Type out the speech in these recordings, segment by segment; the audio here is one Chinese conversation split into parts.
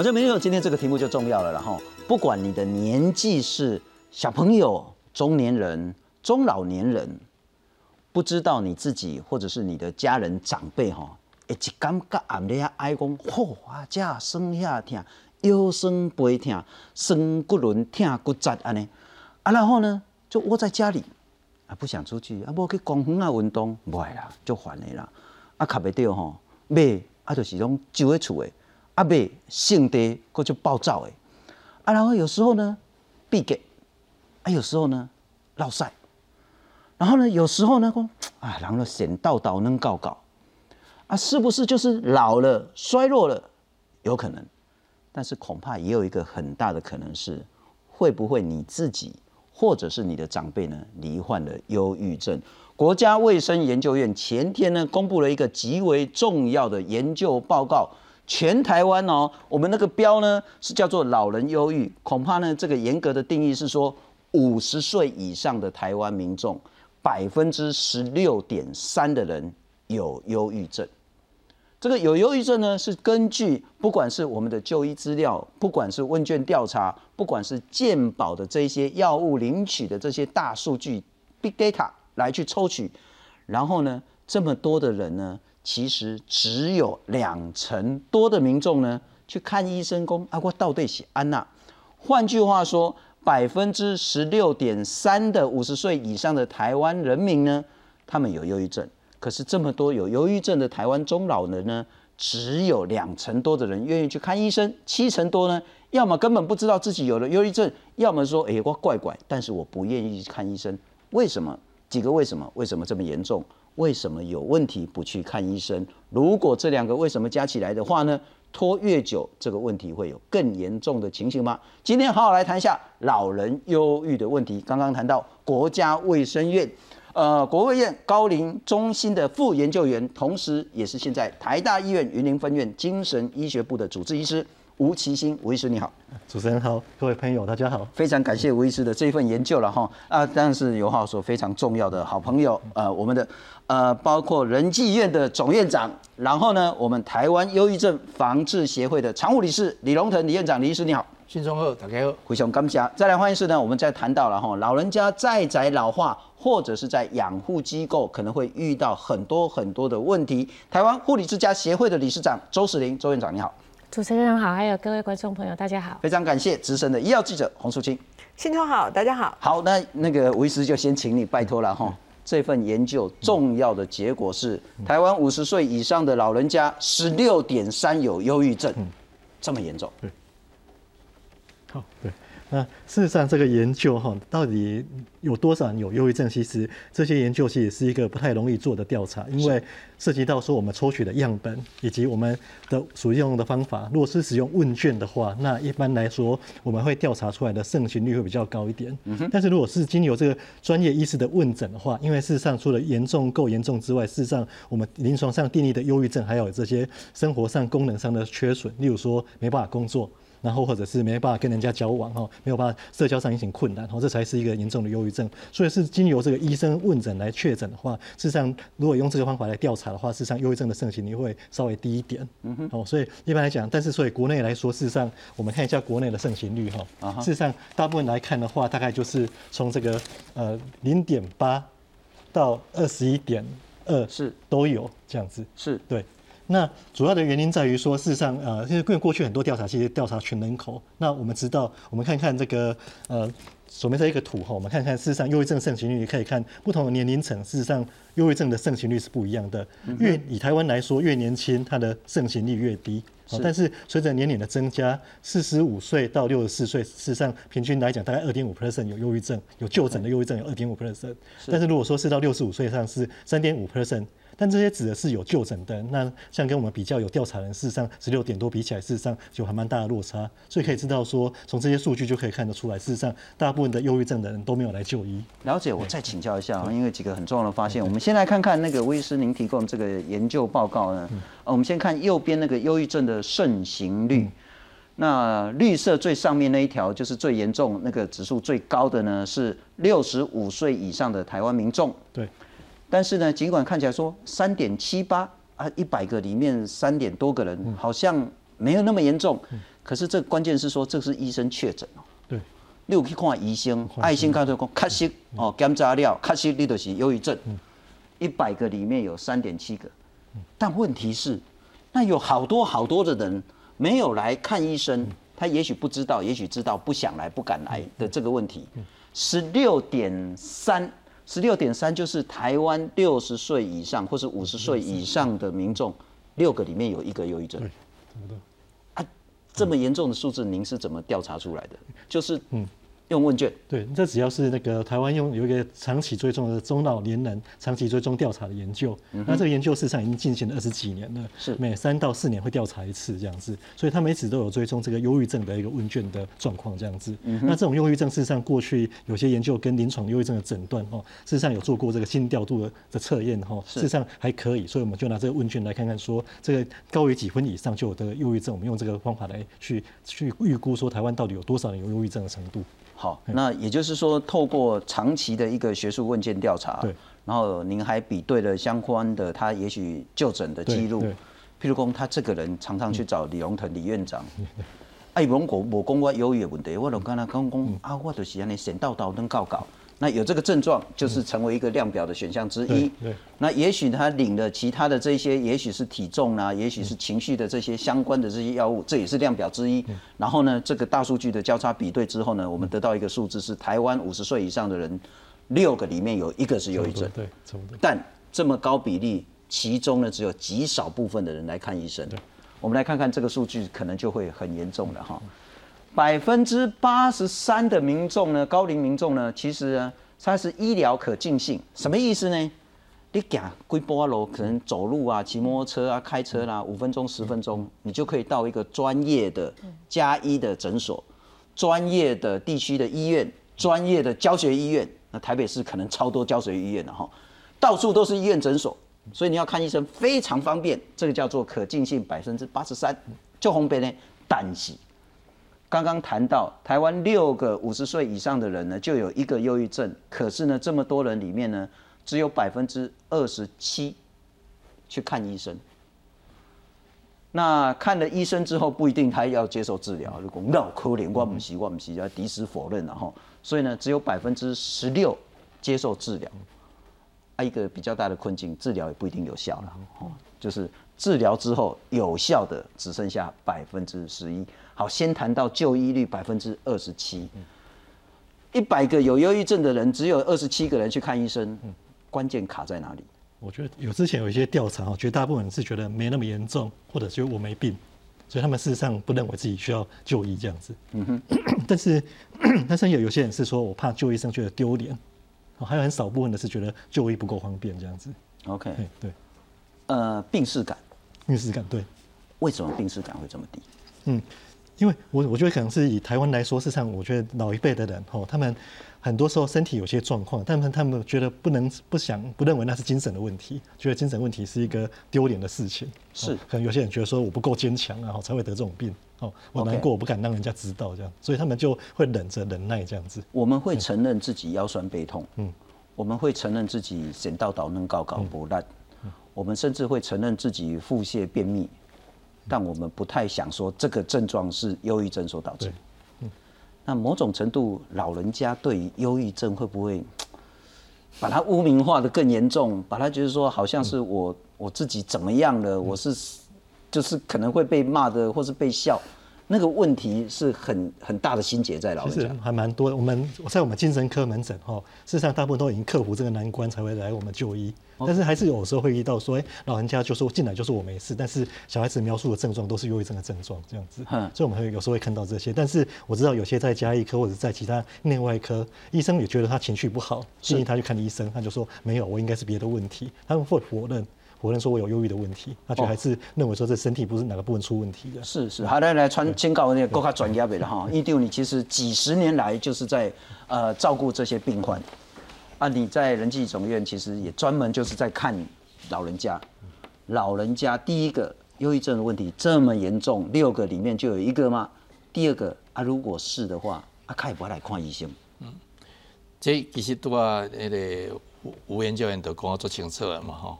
我觉得没有今天这个题目就重要了，然后不管你的年纪是小朋友、中年人、中老年人，不知道你自己或者是你的家人长辈哈，一感觉暗咧爱讲，吼啊，这酸遐疼，腰酸背疼，酸骨轮疼骨折安尼，啊，然后呢，就窝在家里啊，不想出去啊，无去公园啊运动，不爱啦，就烦的啦，啊，卡袂到吼，买啊，就是拢就喺厝诶。啊，未性地过就暴躁诶，啊，然后有时候呢，闭给，啊，有时候呢，落晒，然后呢，有时候呢，讲，啊，然后显道道能搞搞，啊，是不是就是老了、衰弱了？有可能，但是恐怕也有一个很大的可能是，会不会你自己或者是你的长辈呢，罹患了忧郁症？国家卫生研究院前天呢，公布了一个极为重要的研究报告。全台湾哦，我们那个标呢是叫做老人忧郁，恐怕呢这个严格的定义是说五十岁以上的台湾民众百分之十六点三的人有忧郁症。这个有忧郁症呢是根据不管是我们的就医资料，不管是问卷调查，不管是健保的这些药物领取的这些大数据 big data 来去抽取，然后呢这么多的人呢。其实只有两成多的民众呢去看医生，公啊，我到底是安娜。换句话说，百分之十六点三的五十岁以上的台湾人民呢，他们有忧郁症。可是这么多有忧郁症的台湾中老人呢，只有两成多的人愿意去看医生，七成多呢，要么根本不知道自己有了忧郁症，要么说，哎，我怪怪，但是我不愿意去看医生。为什么？几个为什么？为什么这么严重？为什么有问题不去看医生？如果这两个为什么加起来的话呢？拖越久，这个问题会有更严重的情形吗？今天好好来谈一下老人忧郁的问题。刚刚谈到国家卫生院，呃，国卫院高龄中心的副研究员，同时也是现在台大医院云林分院精神医学部的主治医师。吴奇新，吴医师你好，主持人好，各位朋友大家好，非常感谢吴医师的这一份研究了哈。啊，当然是尤浩说非常重要的好朋友，呃，我们的呃包括仁济院的总院长，然后呢，我们台湾忧郁症防治协会的常务理事李龙腾李院长，李医师你好，新中好，大家好，回雄感谢，再来欢迎是呢，我们再谈到了哈，老人家在宅老化或者是在养护机构可能会遇到很多很多的问题，台湾护理之家协会的理事长周世林周院长你好。主持人好，还有各位观众朋友，大家好。非常感谢资深的医药记者洪淑清。新头好，大家好。好，那那个吴医师就先请你拜托了哈。这份研究重要的结果是，台湾五十岁以上的老人家十六点三有忧郁症，这么严重。好，对。那事实上，这个研究哈，到底有多少人有忧郁症？其实这些研究其实是一个不太容易做的调查，因为涉及到说我们抽取的样本以及我们的所用的方法。如果是使用问卷的话，那一般来说我们会调查出来的盛行率会比较高一点。但是如果是经由这个专业医师的问诊的话，因为事实上除了严重够严重之外，事实上我们临床上定义的忧郁症还有这些生活上功能上的缺损，例如说没办法工作。然后或者是没办法跟人家交往哈，没有办法社交上引起困难，哈，这才是一个严重的忧郁症。所以是经由这个医生问诊来确诊的话，事实上如果用这个方法来调查的话，事实上忧郁症的盛行率会稍微低一点。嗯哼。哦，所以一般来讲，但是所以国内来说，事实上我们看一下国内的盛行率哈，事实上大部分来看的话，大概就是从这个呃零点八到二十一点二是都有这样子。是对。那主要的原因在于说，事实上，呃，因为过去很多调查其实调查全人口。那我们知道，我们看看这个，呃，左边这一个图哈，我们看看事实上，忧郁症盛行率，可以看不同的年龄层，事实上，忧郁症的盛行率是不一样的。越以台湾来说，越年轻，它的盛行率越低。但是随着年龄的增加，四十五岁到六十四岁，事实上平均来讲，大概二点五 percent 有忧郁症，有就诊的忧郁症有二点五 percent。但是如果说是到六十五岁以上，是三点五 percent。但这些指的是有就诊的，那像跟我们比较有调查人，事实上十六点多比起来，事实上就还蛮大的落差，所以可以知道说，从这些数据就可以看得出来，事实上大部分的忧郁症的人都没有来就医。了解，我再请教一下啊，因为几个很重要的发现，我们先来看看那个威师您提供这个研究报告呢。呃，我们先看右边那个忧郁症的盛行率，那绿色最上面那一条就是最严重、那个指数最高的呢，是六十五岁以上的台湾民众。对。但是呢，尽管看起来说三点七八啊，一百个里面三点多个人好像没有那么严重，可是这关键是说，这是医生确诊哦。对，你有去看医生，爱心告诉讲，确实哦，检查了，确实你就是忧郁症。一百个里面有三点七个，但问题是，那有好多好多的人没有来看医生，他也许不知道，也许知道不想来、不敢来的这个问题。十六点三，十六点三就是台湾六十岁以上或是五十岁以上的民众，六个里面有一个忧郁症。对，差不多。啊，这么严重的数字，您是怎么调查出来的？就是嗯。用问卷，对，这只要是那个台湾用有一个长期追踪的中老年人长期追踪调查的研究，那这个研究事实上已经进行了二十几年了，是每三到四年会调查一次这样子，所以他们一直都有追踪这个忧郁症的一个问卷的状况这样子。那这种忧郁症事实上过去有些研究跟临床忧郁症的诊断哦，事实上有做过这个心调度的的测验哈，事实上还可以，所以我们就拿这个问卷来看看说这个高于几分以上就有的忧郁症，我们用这个方法来去去预估说台湾到底有多少人有忧郁症的程度。好，那也就是说，透过长期的一个学术问卷调查，对，然后您还比对了相关的他也许就诊的记录，譬如讲他这个人常常去找李荣腾李院长，哎，如果我讲我忧郁的问题，我就跟他讲讲啊，我就是安尼神叨叨能告告。那有这个症状，就是成为一个量表的选项之一。对，那也许他领了其他的这些，也许是体重啊，也许是情绪的这些相关的这些药物，这也是量表之一。然后呢，这个大数据的交叉比对之后呢，我们得到一个数字是台湾五十岁以上的人，六个里面有一个是忧郁症。对。但这么高比例，其中呢只有极少部分的人来看医生。对，我们来看看这个数据，可能就会很严重了哈。百分之八十三的民众呢，高龄民众呢，其实呢，它是医疗可进性，什么意思呢？你行几波路，可能走路啊、骑摩托车啊、开车啦，五分钟、十分钟，你就可以到一个专业的加医的诊所、专业的地区的医院、专业的教学医院。那台北市可能超多教学医院的哈，到处都是医院诊所，所以你要看医生非常方便。这个叫做可进性百分之八十三，就红边呢，但是。刚刚谈到台湾六个五十岁以上的人呢，就有一个忧郁症。可是呢，这么多人里面呢，只有百分之二十七去看医生。那看了医生之后，不一定他要接受治疗。如果脑壳连贯不习惯不习要抵死否认，然后，所以呢，只有百分之十六接受治疗。啊，一个比较大的困境，治疗也不一定有效了。哦，就是治疗之后有效的只剩下百分之十一。好，先谈到就医率百分之二十七，一百个有忧郁症的人，只有二十七个人去看医生，关键卡在哪里？我觉得有之前有一些调查，绝大部分人是觉得没那么严重，或者觉得我没病，所以他们事实上不认为自己需要就医这样子。嗯哼，但是 但是有有些人是说我怕就医生觉得丢脸，还有很少部分的是觉得就医不够方便这样子。OK，对，呃，病视感，病视感对，为什么病视感会这么低？嗯。因为我我觉得可能是以台湾来说，事实上我觉得老一辈的人吼，他们很多时候身体有些状况，但他们他们觉得不能不想不认为那是精神的问题，觉得精神问题是一个丢脸的事情。是，可能有些人觉得说我不够坚强啊，才会得这种病。哦，我难过，我不敢让人家知道这样，所以他们就会忍着忍耐这样子。我们会承认自己腰酸背痛，嗯，我们会承认自己神道倒能高高不烂，我们甚至会承认自己腹泻便秘。但我们不太想说这个症状是忧郁症所导致。那某种程度，老人家对于忧郁症会不会 把它污名化的更严重？把它觉得说好像是我我自己怎么样了？我是就是可能会被骂的，或是被笑。那个问题是很很大的心结在老人家，还蛮多的。我们在我们精神科门诊哈，事实上大部分都已经克服这个难关才会来我们就医。但是还是有时候会遇到说，哎，老人家就说进来就说我没事，但是小孩子描述的症状都是忧郁症的症状这样子。所以我们会有时候会看到这些。但是我知道有些在加医科或者在其他内外科，医生也觉得他情绪不好，建议他去看医生，他就说没有，我应该是别的问题，他们会否认。否认说我有忧郁的问题，他就还是认为说这身体不是哪个部分出问题的。是是，好来来传宣告那个国家专家的哈，一定你其实几十年来就是在呃照顾这些病患啊，你在仁济总院其实也专门就是在看老人家，老人家第一个忧郁症的问题这么严重，六个里面就有一个吗？第二个啊，如果是的话，啊，可以不来看医生？嗯，这其实都啊那个吴研究员都讲做清楚了嘛哈。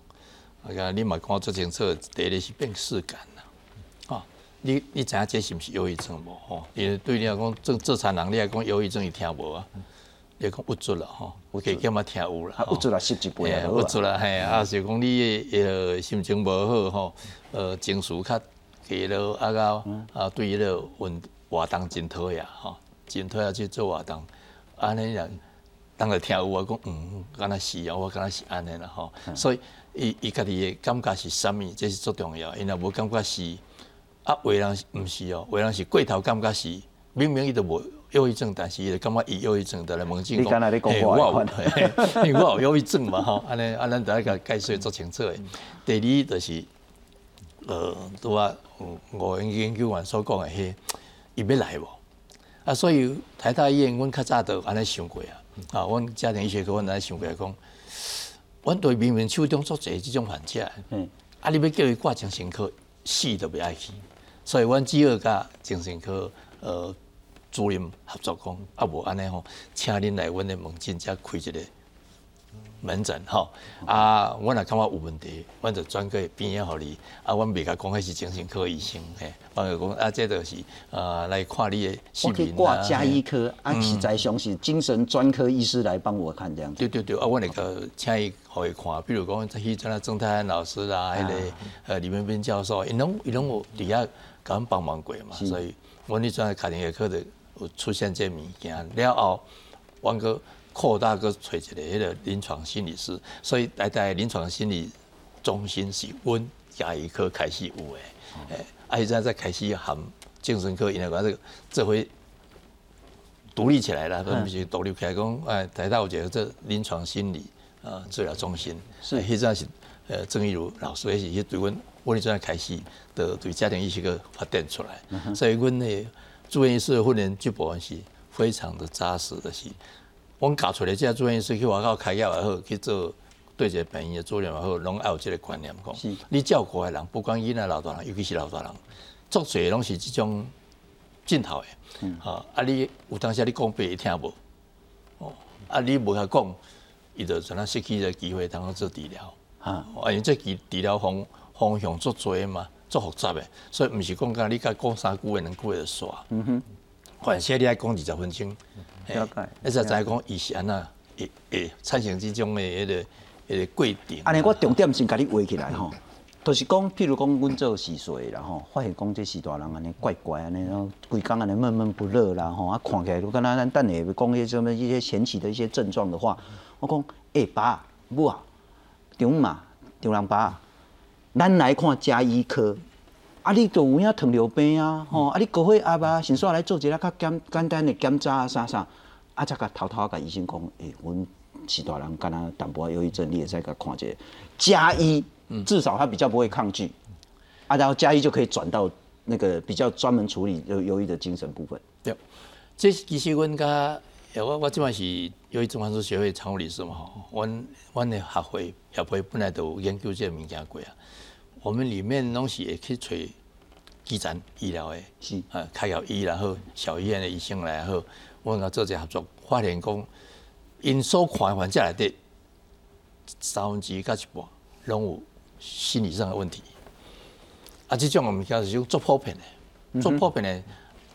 啊，你嘛看做清楚，第一是病视感呐，啊，你你知影这是毋是忧郁症无？吼？因为对你来讲，正正常人你来讲，忧郁症伊听无啊，你讲郁卒了吼，有加减嘛听有啦，郁卒了吸一杯啊，郁卒了嘿，啊是讲你呃心情无好吼，呃情绪较低落，啊到啊对迄个运活动真讨厌吼，真讨厌去做活动，安尼人。当然听有我讲，嗯，敢若是啊，我敢若是安尼啦吼，所以伊伊家己的感觉是啥物，这是最重要。因若无感觉是，啊，为人毋是哦，为人是过头感觉是，明明伊都无忧郁症，但是伊感觉伊忧郁症，的来问警讲，嘿，我有，因为我有忧郁症嘛吼，安尼，安尼大家解释做清楚诶。第二就是，呃，拄啊，我研究员所讲诶，迄，伊要来无？啊，所以台大医院，阮较早都安尼想过啊。啊，阮家庭医学科，阮来想过来讲，阮对明明手中做侪即种患者，嗯，啊，你要叫伊挂精神科，死都袂爱去，所以阮只好甲精神科呃主任合作讲，啊无安尼吼，请恁来阮的门诊遮开一个。门诊吼，啊，我若感觉有问题，阮就转去边仔互你，啊，阮袂甲讲迄是精神科医生，嘿，我就讲啊，这就是呃来看你的我可以挂加医科，啊，实在上是精神专科医师来帮我看这样子。对对对，啊，我那个请伊互伊看，比如讲去像那郑泰安老师啦，迄个呃李文斌教授，因拢因拢有底下甲阮帮忙过嘛，所以阮迄阵卡定下课的有出现这物件。了后，阮个。扩大个找一个迄个临床心理师，所以来在临床心理中心是阮加医科开始有诶，诶，啊现在在开始含精神科，因为讲这个这回独立起来了，都必须独立起来讲，哎，台大有一个这临床心理啊治疗中心，是。迄阵是呃郑义如老师也是对阮我哋正在开始的对家庭医学个发展出来，所以阮诶住院医师的训练基本是非常的扎实的是。阮教出来，即个住院医师去外口开业也好，去做对一个病院的主任也好，拢爱有即个观念讲。是。你照顾的人，不管囡仔老大人，尤其是老大人，做侪拢是即种尽头的。嗯。啊，啊，你有当时你讲白伊听无？哦。啊，你无甲讲，伊就像那失去个机会，通做做治疗。啊。因为这治治疗方方向足多嘛，足复杂的，所以毋是讲讲你甲讲三句话两句话就煞。嗯哼。反正你爱讲二十分钟。了解，你才知讲以前啊，会会产生这种的迄个迄个过程。安尼，我重点先甲你画起来吼，就是讲，譬如讲，阮做四岁然后发现讲这时大人安尼怪怪安尼，然后规工安尼闷闷不乐啦吼，啊，看起来都跟咱咱等下讲一些什么一些前期的一些症状的话，我讲，哎爸母啊，张嘛丈人爸，咱来看加医科。啊，你都有影糖尿病啊，吼！啊，你高血压啊，先煞来做一下较简简单的检查啊，啥啥，啊，才甲偷偷甲医生讲，诶，阮是大人，敢若淡薄忧郁症，你也再甲看者加医，至少他比较不会抗拒，啊，然后加一就可以转到那个比较专门处理忧忧郁的精神部分。对，这其实阮甲，我我即摆是忧郁症患者协会常务理事嘛，吼，阮阮的学会协会本来都有研究这物件过啊。我们里面拢是会去找基层医疗的，是。啊，开药医然后小医院的医生来好，我甲做者合作，发现讲因所看患者内底三分之一到一半拢有心理上的问题，啊，这种我们叫做做普遍的，做普遍的，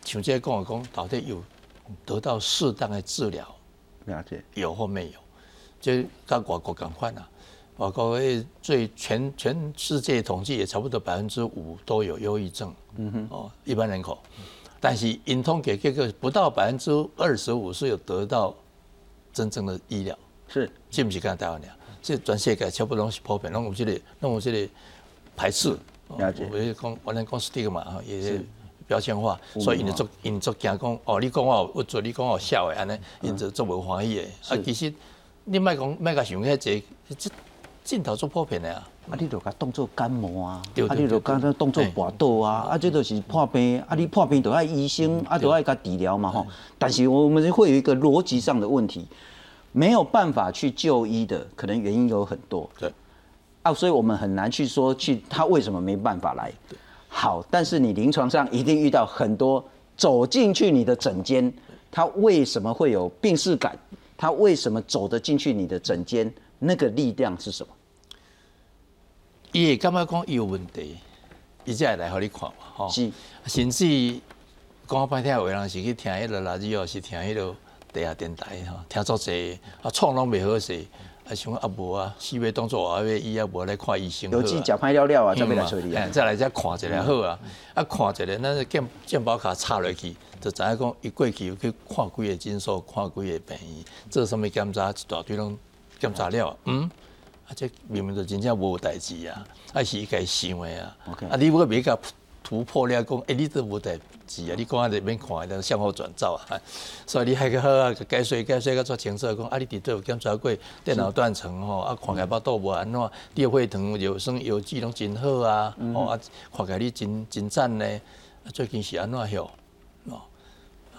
像这讲讲到底有得到适当的治疗，了解。有或没有，这跟外国共款啊。我各位，最全全世界统计也差不多百分之五都有忧郁症，嗯哼，哦，一般人口，但是因通给这个不到百分之二十五是有得到真正的医疗，是，是不是跟台湾俩？这全世界差不多是普遍，拢有这个，拢有这个排斥，了解。我讲，我能讲 stigma 嘛，也是。标签化，所以因做因做惊讲，哦，你讲我有做，你讲我笑的，安尼，因做做无欢喜的，啊，其实你莫讲莫甲想遐济，这。镜头做破片的啊，啊，你就甲当做感冒啊，啊，你就甲它当做跋倒啊，啊，这都是破病，啊，你破病都要医生，啊，都要甲治疗嘛吼。但是我们会有一个逻辑上的问题，没有办法去就医的，可能原因有很多。对，啊，所以我们很难去说去他为什么没办法来。好，但是你临床上一定遇到很多走进去你的诊间，他为什么会有病逝感？他为什么走得进去你的诊间？那个力量是什么？伊会感觉讲伊有问题，伊才会来互你看嘛，吼。是，甚至讲歹听话，人是去听迄个垃圾哦，是听迄个地下电台吼，听足济，啊，创拢袂好势，啊，想啊无啊，四月当作啊，要伊啊，无来看医生好有啊。记食歹了了啊，才袂来找你啊。再来再看一下好啊，啊看一下，咱个健健保卡插落去，就知影讲伊过去有去看几个诊所，看几个病院，做什物检查，一大堆拢检查了，嗯，啊这明明就真正无代志啊，啊是伊家想的啊。OK 啊你如果别甲突破了，讲，诶、你都无代志啊，你讲啊就免看，就向后转走啊，所以你还个好啊，解说解说个做清楚，讲啊你伫倒有检查过电脑断层吼，啊看起来巴肚无安怎，你的血糖、有酸、药剂拢真好啊，哦啊看起来你真真赞呢，啊最近是安怎晓？哦。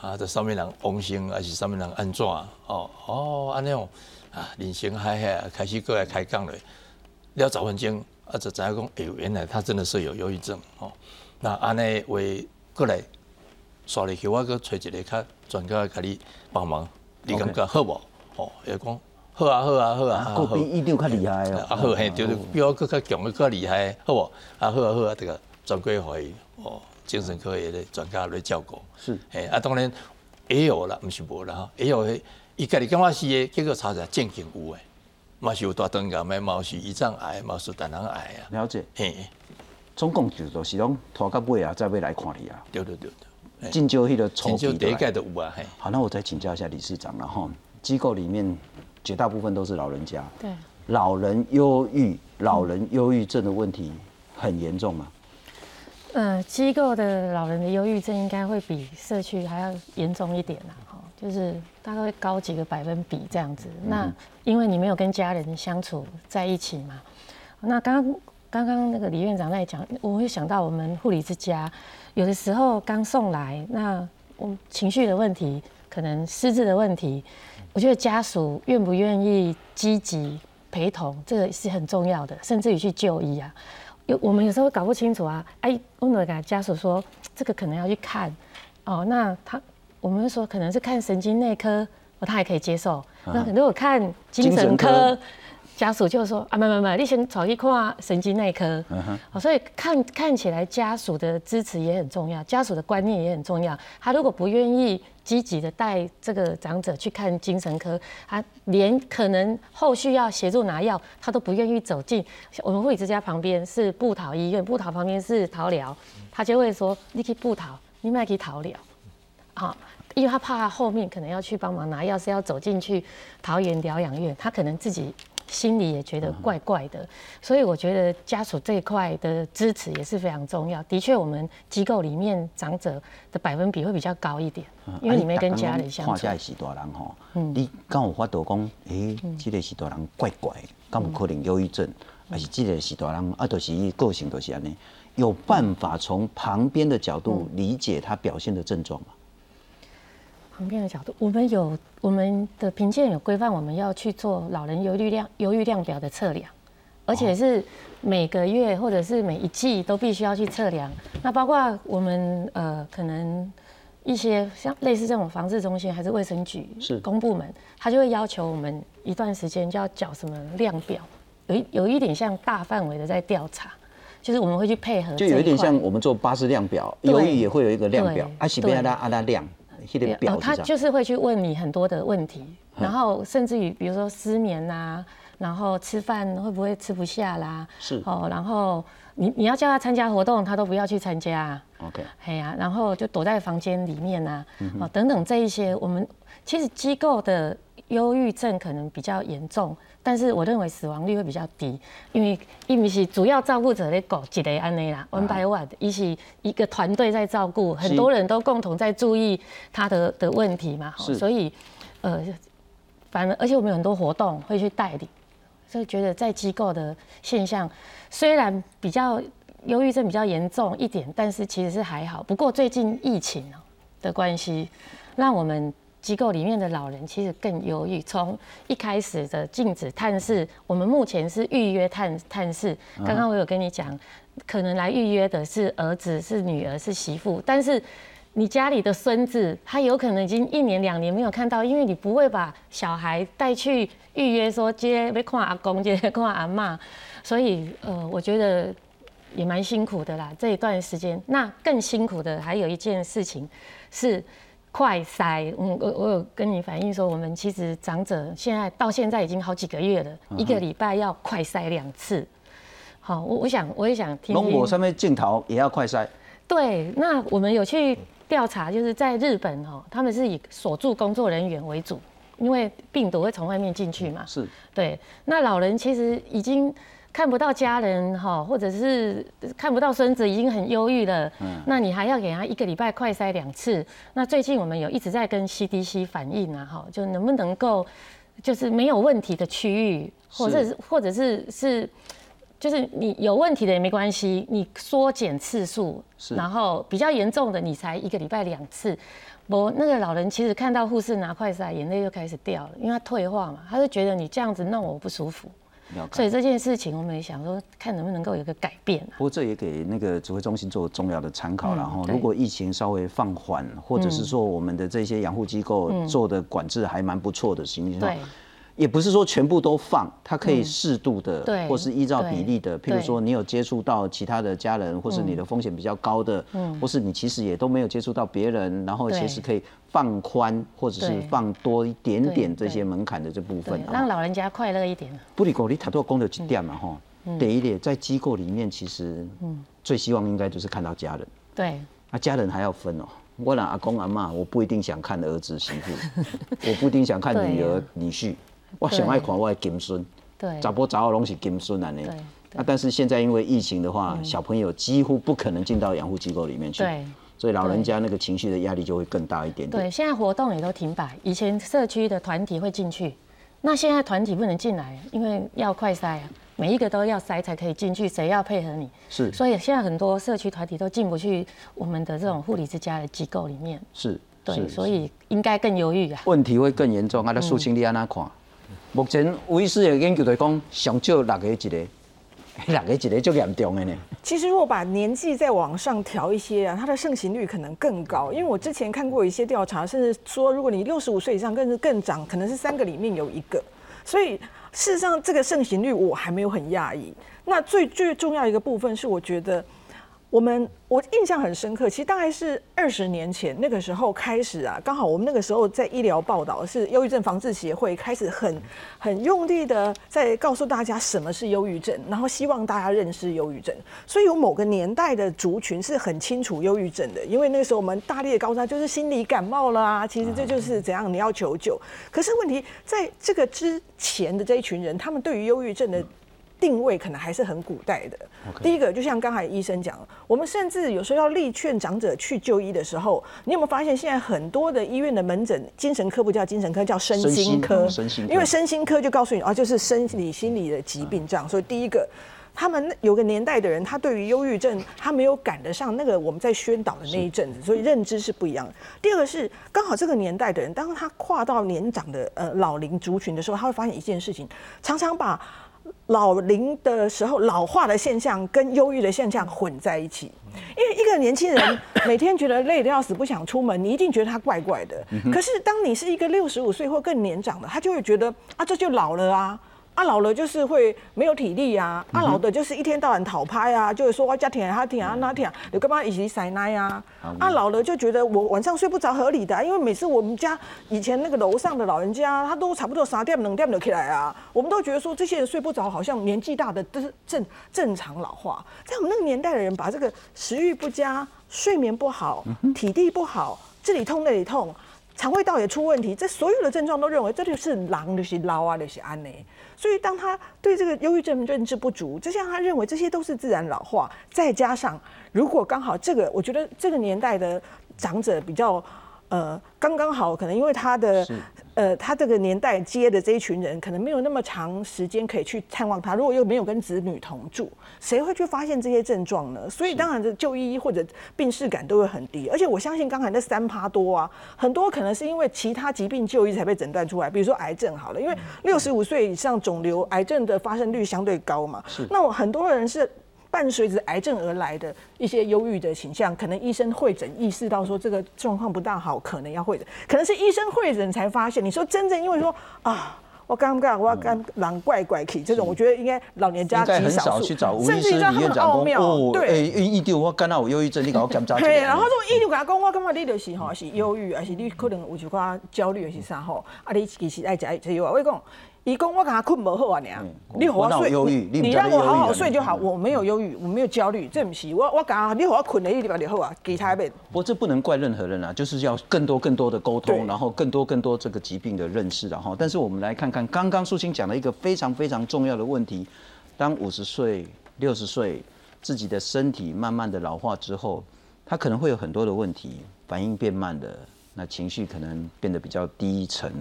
啊，这上面人王星还是上面人安怎？哦哦，安尼哦，啊，人生海海开始过来开讲了，了十分钟，啊，就知影讲，哎呦，原来他真的是有忧郁症哦。那安尼话过来，刷入去，我搁找一个较专家甲你帮忙，你感觉好无？哦，伊讲好啊，好啊，好啊，个比一定较厉害哦。啊好嘿，对对，比我更较强，更较厉害，好无？啊好啊好啊，这个专归互伊哦，精神科的专家来照顾。是，嘿啊，当然也有啦，毋是无啦吼，也有迄伊家己感觉是诶，结果查查正经有诶，嘛是有大肠癌的，嘛是胰脏癌，嘛是胆囊癌啊。了解。嘿，总共就都是拢拖到尾啊，再要来看你啊。对对对对，进就迄个初真少第一。届都有啊，嘿。好，那我再请教一下理事长了哈。机构里面绝大部分都是老人家，对，老人忧郁、老人忧郁症的问题很严重吗？呃，机构的老人的忧郁症应该会比社区还要严重一点啦，哈，就是大概会高几个百分比这样子。那因为你没有跟家人相处在一起嘛，那刚刚刚刚那个李院长在讲，我会想到我们护理之家，有的时候刚送来，那我们情绪的问题，可能失智的问题，我觉得家属愿不愿意积极陪同，这个是很重要的，甚至于去就医啊。有我们有时候搞不清楚啊，哎，我们给家属说这个可能要去看，哦，那他我们说可能是看神经内科，哦，他还可以接受。那如果看精精神神科科，家属就说啊，没没没，你先找一块神经内科。哦，所以看看起来家属的支持也很重要，家属的观念也很重要。他如果不愿意积极的带这个长者去看精神科，他连可能后续要协助拿药，他都不愿意走进。我们护理之家旁边是布桃医院，布桃旁边是桃疗，他就会说你去布桃，你卖去桃疗，好。因为他怕他后面可能要去帮忙拿药，是要走进去桃园疗养院，他可能自己心里也觉得怪怪的，所以我觉得家属这一块的支持也是非常重要。的确，我们机构里面长者的百分比会比较高一点，因为你没跟家里相处看这。是大人吼，你敢有法度讲，诶，这个是大人怪怪的，敢有可能忧郁症，还是这个是大人啊，就是伊个性都是安尼，有办法从旁边的角度理解他表现的症状吗？旁边的角度，我们有我们的评鉴有规范，我们要去做老人忧郁量忧郁量表的测量，而且是每个月或者是每一季都必须要去测量。那包括我们呃可能一些像类似这种防治中心还是卫生局是。公部门，他就会要求我们一段时间就要缴什么量表，有一有一点像大范围的在调查，就是我们会去配合就有一点像我们做巴士量表，对忧郁也会有一个量表对，啊是不要拉阿拉量，那个表哦，他。就是会去问你很多的问题，嗯。然后甚至于比如说失眠呐、然后吃饭会不会吃不下啦，是。哦，然后你你要叫他参加活动，他都不要去参加、啊，OK，哎呀、然后就躲在房间里面呐、嗯哦，等等这一些，我们其实机构的忧郁症可能比较严重，但是我认为死亡率会比较低，因为因为是主要照顾者的狗一个安内啦，one by one，一起一个团队在照顾，很多人都共同在注意他的的问题嘛，所以呃，反而而且我们有很多活动会去带领，所以觉得在机构的现象虽然比较忧郁症比较严重一点，但是其实是还好。不过最近疫情哦的关系，让我们机构里面的老人其实更忧郁。从一开始的禁止探视，我们目前是预约探探视。刚刚我有跟你讲，可能来预约的是儿子、是女儿、是媳妇，但是你家里的孙子，他有可能已经一年两年没有看到，因为你不会把小孩带去预约说接被看阿公，接要看阿妈，所以呃，我觉得也蛮辛苦的啦。这一段时间，那更辛苦的还有一件事情是快筛。嗯，我我有跟你反映说，我们其实长者现在到现在已经好几个月了，一个礼拜要快筛两次。好，我我想我也想听听。龙果上面镜头也要快筛。对，那我们有去调查，就是在日本哦，他们是以锁住工作人员为主，因为病毒会从外面进去嘛。是。对，那老人其实已经看不到家人哈，或者是看不到孙子，已经很忧郁了。嗯。那你还要给他一个礼拜快筛两次？那最近我们有一直在跟 CDC 反映啊，哈，就能不能够就是没有问题的区域，或者是或者是是。就是你有问题的也没关系，你缩减次数，然后比较严重的你才一个礼拜两次。我那个老人其实看到护士拿快塞，眼泪就开始掉了，因为他退化嘛，他就觉得你这样子弄我不舒服。所以这件事情我们也想说，看能不能够有个改变。不过这也给那个指挥中心做重要的参考，然后如果疫情稍微放缓，或者是说我们的这些养护机构做的管制还蛮不错的情况下。也不是说全部都放，它可以适度的，或是依照比例的。譬如说，你有接触到其他的家人，或是你的风险比较高的，或是你其实也都没有接触到别人，然后其实可以放宽或者是放多一点点这些门槛的这部分，让老人家快乐一点。不离狗，你太多功德几点嘛哈？第一点，在机构里面，其实最希望应该就是看到家人。对，那家人还要分哦。我让阿公阿妈，我不一定想看儿子媳妇，我不一定想看女儿女婿。我想爱看我的金孙，对，查波查奥拢是金孙啊，呢。那但是现在因为疫情的话，小朋友几乎不可能进到养护机构里面去，对，所以老人家那个情绪的压力就会更大一点点。对，现在活动也都停摆，以前社区的团体会进去，那现在团体不能进来，因为要快筛啊，每一个都要筛才可以进去，谁要配合你？是，所以现在很多社区团体都进不去我们的这种护理之家的机构里面。是，对，所以应该更犹豫啊。问题会更严重啊！那苏清你安那看？目前威斯的研究来讲，上少六个一个，哪个一个就严重的呢。其实如果把年纪再往上调一些啊，它的盛行率可能更高。因为我之前看过一些调查，甚至说如果你六十五岁以上，更是更长，可能是三个里面有一个。所以事实上，这个盛行率我还没有很讶异。那最最重要一个部分是，我觉得。我们我印象很深刻，其实大概是二十年前那个时候开始啊，刚好我们那个时候在医疗报道是忧郁症防治协会开始很很用力的在告诉大家什么是忧郁症，然后希望大家认识忧郁症。所以有某个年代的族群是很清楚忧郁症的，因为那个时候我们大力的高山就是心理感冒了啊，其实这就是怎样你要求救。可是问题在这个之前的这一群人，他们对于忧郁症的。定位可能还是很古代的。第一个，就像刚才医生讲，我们甚至有时候要力劝长者去就医的时候，你有没有发现现在很多的医院的门诊，精神科不叫精神科，叫身心科。因为身心科就告诉你啊，就是生理心理的疾病这样。所以第一个，他们有个年代的人，他对于忧郁症，他没有赶得上那个我们在宣导的那一阵子，所以认知是不一样。第二个是，刚好这个年代的人，当他跨到年长的呃老龄族群的时候，他会发现一件事情，常常把。老龄的时候，老化的现象跟忧郁的现象混在一起。因为一个年轻人每天觉得累得要死，不想出门，你一定觉得他怪怪的。可是当你是一个六十五岁或更年长的，他就会觉得啊，这就老了啊。啊老了就是会没有体力啊，啊老的就是一天到晚讨拍啊，就是说我家庭他庭啊那听，你干嘛一起塞奶啊？啊老了就觉得我晚上睡不着合理的，因为每次我们家以前那个楼上的老人家，他都差不多三点两点就起来啊，我们都觉得说这些人睡不着，好像年纪大的都是正正常老化。在我们那个年代的人，把这个食欲不佳、睡眠不好、体力不好、这里痛那里痛、肠胃道也出问题，这所有的症状都认为这就是狼就是老啊就是安呢。所以，当他对这个忧郁症认知不足，就像他认为这些都是自然老化，再加上如果刚好这个，我觉得这个年代的长者比较。呃，刚刚好，可能因为他的，呃，他这个年代接的这一群人，可能没有那么长时间可以去探望他。如果又没有跟子女同住，谁会去发现这些症状呢？所以当然，这就医或者病视感都会很低。而且我相信，刚才那三趴多啊，很多可能是因为其他疾病就医才被诊断出来，比如说癌症好了，因为六十五岁以上肿瘤癌症的发生率相对高嘛。那我很多人是。伴随着癌症而来的一些忧郁的倾向，可能医生会诊意识到说这个状况不大好，可能要会诊，可能是医生会诊才发现。你说真正因为说啊，我感觉我跟人怪怪气，这种我觉得应该老年家极少去找吴甚至于知道他们李院长讲的奥妙，哦，哎，对。一丢我干到我忧郁症，你搞我检查一对，然后这种伊就甲我讲，我感觉你就是吼是忧郁，还是你可能有一寡焦虑，还是啥吼？啊，你其实爱食这药啊。我讲，伊讲我感觉困不好啊，娘，你好好睡，你你让我好好啊睡就好。我没有忧郁，我没有焦虑，这不是我我感觉你好好困了一礼拜就好啊，其他的。不过这不能怪任何人啊，就是要更多更多的沟通，然后更多更多这个疾病的认识，然后，但是我们来看看刚刚素清讲了一个非常非常重要的问题，当五十岁、六十岁，自己的身体慢慢的老化之后，他可能会有很多的问题，反应变慢了，那情绪可能变得比较低沉。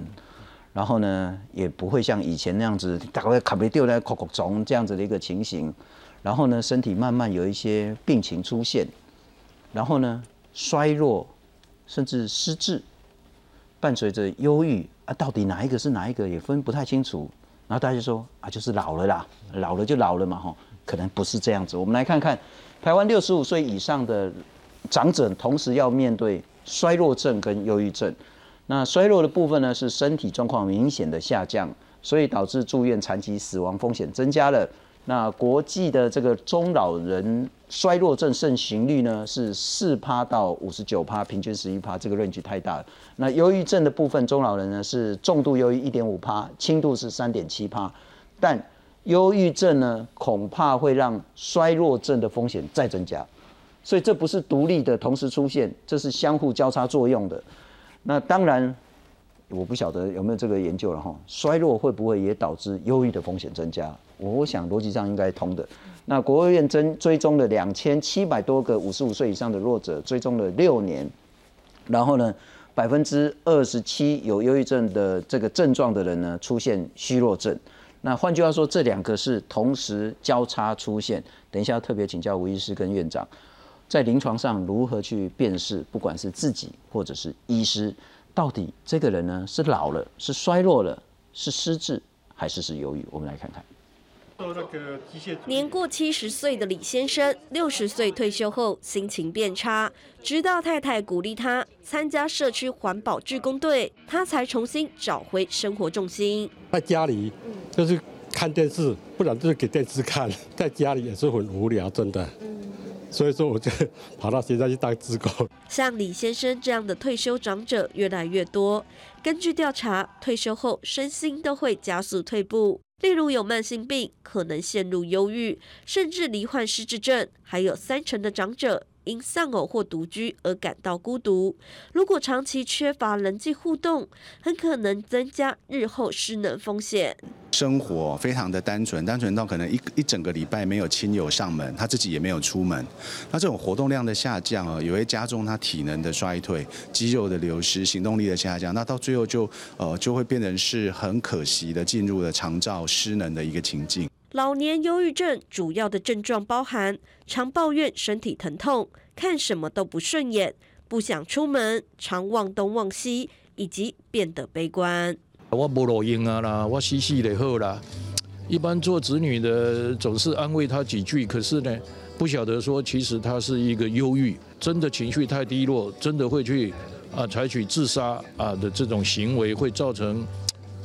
然后呢，也不会像以前那样子，大概卡不掉在口口肿这样子的一个情形。然后呢，身体慢慢有一些病情出现，然后呢，衰弱，甚至失智，伴随着忧郁啊，到底哪一个是哪一个也分不太清楚。然后大家就说啊，就是老了啦，老了就老了嘛，吼，可能不是这样子。我们来看看，台湾六十五岁以上的长者，同时要面对衰弱症跟忧郁症。那衰弱的部分呢，是身体状况明显的下降，所以导致住院、残疾、死亡风险增加了。那国际的这个中老人衰弱症盛行率呢是四趴到五十九趴，平均十一趴，这个范围太大了。那忧郁症的部分，中老人呢是重度忧郁一点五趴，轻度是三点七趴，但忧郁症呢恐怕会让衰弱症的风险再增加，所以这不是独立的同时出现，这是相互交叉作用的。那当然，我不晓得有没有这个研究了哈，衰弱会不会也导致忧郁的风险增加？我想逻辑上应该通的。那国务院追追踪了两千七百多个五十五岁以上的弱者，追踪了六年，然后呢，百分之二十七有忧郁症的这个症状的人呢，出现虚弱症。那换句话说，这两个是同时交叉出现。等一下要特别请教吴医师跟院长，在临床上如何去辨识，不管是自己或者是医师，到底这个人呢是老了，是衰弱了，是失智，还是是忧郁？我们来看看。年过七十岁的李先生，六十岁退休后心情变差，直到太太鼓励他参加社区环保志工队，他才重新找回生活重心。在家里就是看电视，不然就是给电视看，在家里也是很无聊，真的。所以说，我就跑到现在去当职工。像李先生这样的退休长者越来越多。根据调查，退休后身心都会加速退步，例如有慢性病，可能陷入忧郁，甚至罹患失智症。还有三成的长者因丧偶或独居而感到孤独。如果长期缺乏人际互动，很可能增加日后失能风险。生活非常的单纯，单纯到可能一一整个礼拜没有亲友上门，他自己也没有出门。那这种活动量的下降啊，也会加重他体能的衰退、肌肉的流失、行动力的下降。那到最后就呃就会变成是很可惜的进入了长照失能的一个情境。老年忧郁症主要的症状包含常抱怨身体疼痛、看什么都不顺眼、不想出门、常忘东忘西，以及变得悲观。我无路用啊啦，我死死的好啦。一般做子女的总是安慰他几句，可是呢，不晓得说其实他是一个忧郁，真的情绪太低落，真的会去啊采取自杀啊的这种行为，会造成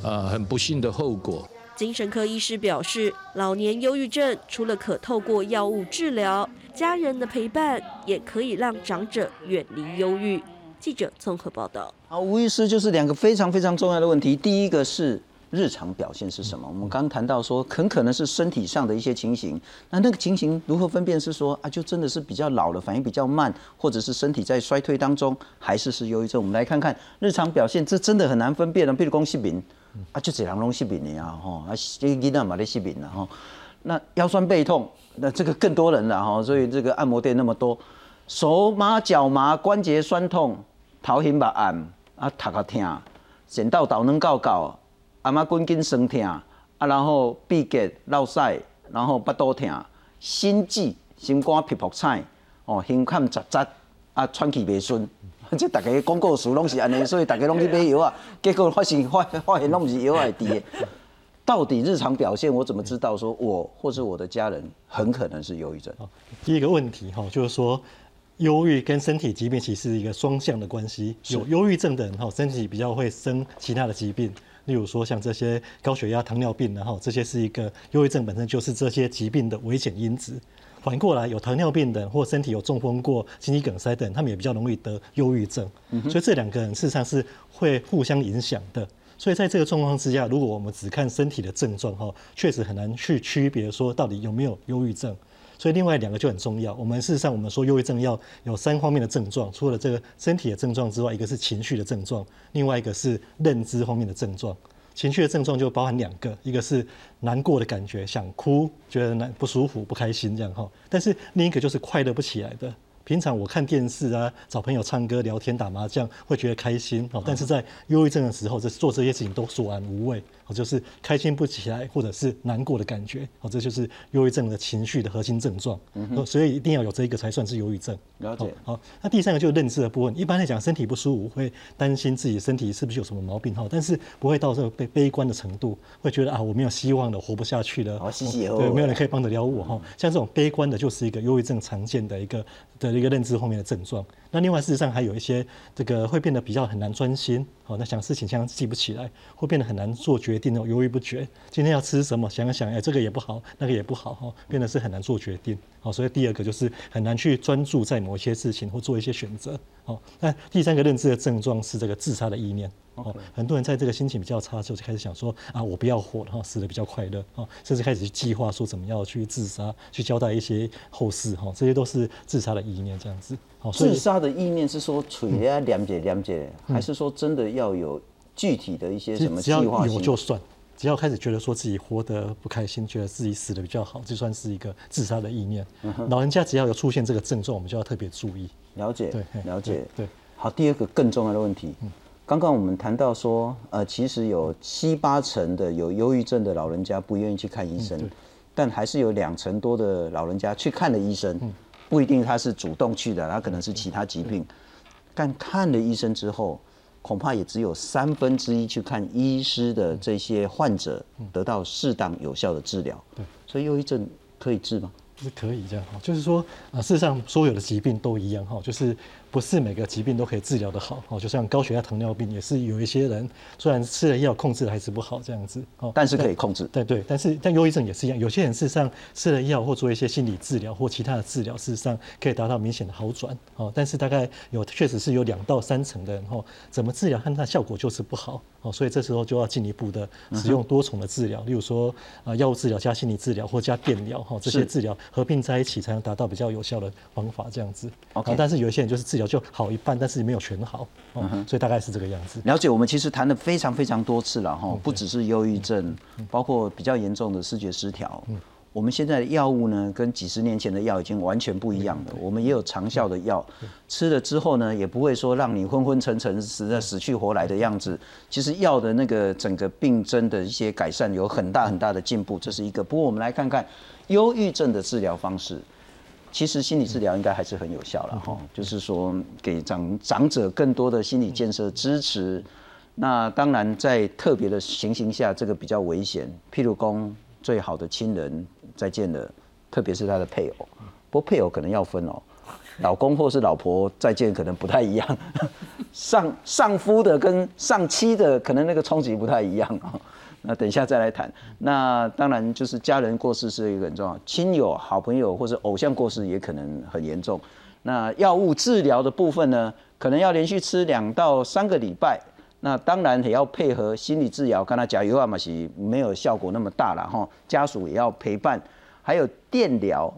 啊很不幸的后果。精神科医师表示，老年忧郁症除了可透过药物治疗，家人的陪伴也可以让长者远离忧郁。记者综合报道。啊，吴医师就是两个非常非常重要的问题。第一个是日常表现是什么？我们刚谈到说，很可能是身体上的一些情形。那那个情形如何分辨？是说啊，就真的是比较老了，反应比较慢，或者是身体在衰退当中，还是是忧郁症？我们来看看日常表现，这真的很难分辨的。比如讲失眠，啊，就这人拢失眠的啊，吼，啊，这个囡仔嘛咧失眠了吼。那腰酸背痛，那这个更多人了吼，所以这个按摩店那么多，手麻脚麻，关节酸痛。头晕目暗，啊，头壳痛，剪到倒能搞搞，阿妈滚筋酸痛，啊，然后鼻结落屎，然后腹肚疼，心悸，心肝皮肤菜，哦，胸坎杂杂，啊，喘气袂顺，这大家广告词拢是安尼，所以大家拢去买药啊，结果发现发发现拢毋是药来。到底日常表现，我怎么知道说我或是我的家人很可能是忧郁症？第一个问题哈，就是说。忧郁跟身体疾病其实是一个双向的关系。有忧郁症的人哈，身体比较会生其他的疾病，例例如说像这些高血压、糖尿病，然后这些是一个忧郁症本身就是这些疾病的危险因子。反过来，有糖尿病的或身体有中风过、心肌梗塞等，他们也比较容易得忧郁症。所以这两个人事实上是会互相影响的。所以在这个状况之下，如果我们只看身体的症状哈，确实很难去区别说到底有没有忧郁症。所以另外两个就很重要。我们事实上我们说忧郁症要有三方面的症状，除了这个身体的症状之外，一个是情绪的症状，另外一个是认知方面的症状。情绪的症状就包含两个，一个是难过的感觉，想哭，觉得难不舒服、不开心这样哈。但是另一个就是快乐不起来的。平常我看电视啊，找朋友唱歌、聊天、打麻将，会觉得开心哦。但是在忧郁症的时候，这做这些事情都索然无味。就是开心不起来，或者是难过的感觉，哦，这就是忧郁症的情绪的核心症状。嗯所以一定要有这一个才算是忧郁症。了解。好，那第三个就是认知的部分。一般来讲，身体不舒服会担心自己身体是不是有什么毛病哈，但是不会到这个悲悲观的程度，会觉得啊，我没有希望了，活不下去了。好，谢谢。对，没有人可以帮得了我哈。像这种悲观的，就是一个忧郁症常见的一个的一个认知后面的症状。那另外事实上还有一些这个会变得比较很难专心。哦，那想事情像记不起来，会变得很难做决定哦，犹豫不决。今天要吃什么，想想，哎，这个也不好，那个也不好，哈，变得是很难做决定。好，所以第二个就是很难去专注在某些事情或做一些选择。好，那第三个认知的症状是这个自杀的意念。哦，很多人在这个心情比较差的时候就开始想说啊，我不要活了，哈，死的比较快乐，哦，甚至开始去计划说怎么样去自杀，去交代一些后事，哈，这些都是自杀的意念，这样子。好，自杀的意念是说垂啊，了解了解，还是说真的要有具体的一些什么计划有就算，只要开始觉得说自己活得不开心，觉得自己死的比较好，就算是一个自杀的意念。老人家只要有出现这个症状，我们就要特别注意。了解，对，了解，对。好，第二个更重要的问题。刚刚我们谈到说，呃，其实有七八成的有忧郁症的老人家不愿意去看医生，但还是有两成多的老人家去看了医生，不一定他是主动去的，他可能是其他疾病，但看了医生之后，恐怕也只有三分之一去看医师的这些患者得到适当有效的治疗。对，所以忧郁症可以治吗？是可以这样哈，就是说啊，事实上所有的疾病都一样哈，就是。不是每个疾病都可以治疗的好哦，就像高血压、糖尿病也是有一些人虽然吃了药控制还是不好这样子哦，但是可以控制。对对，但是但忧郁症也是一样，有些人事实上吃了药或做一些心理治疗或其他的治疗，事实上可以达到明显的好转哦，但是大概有确实是有两到三成的人哦，怎么治疗看它效果就是不好哦，所以这时候就要进一步的使用多重的治疗，例如说啊药物治疗加心理治疗或加电疗哈，这些治疗合并在一起才能达到比较有效的方法这样子。OK，但是有一些人就是治疗。就好一半，但是没有全好，所以大概是这个样子。了解，我们其实谈了非常非常多次了哈，不只是忧郁症，包括比较严重的视觉失调。我们现在的药物呢，跟几十年前的药已经完全不一样了。我们也有长效的药，吃了之后呢，也不会说让你昏昏沉沉、死在死去活来的样子。其实药的那个整个病症的一些改善有很大很大的进步，这是一个。不过我们来看看忧郁症的治疗方式。其实心理治疗应该还是很有效了哈，就是说给长长者更多的心理建设支持。那当然在特别的情形下，这个比较危险。譬如公最好的亲人再见了，特别是他的配偶，不过配偶可能要分哦，老公或是老婆再见可能不太一样。上上夫的跟上妻的可能那个冲击不太一样啊。那等一下再来谈。那当然就是家人过世是一个很重要，亲友、好朋友或者偶像过世也可能很严重。那药物治疗的部分呢，可能要连续吃两到三个礼拜。那当然也要配合心理治疗，跟他加油啊嘛是没有效果那么大了哈。家属也要陪伴，还有电疗。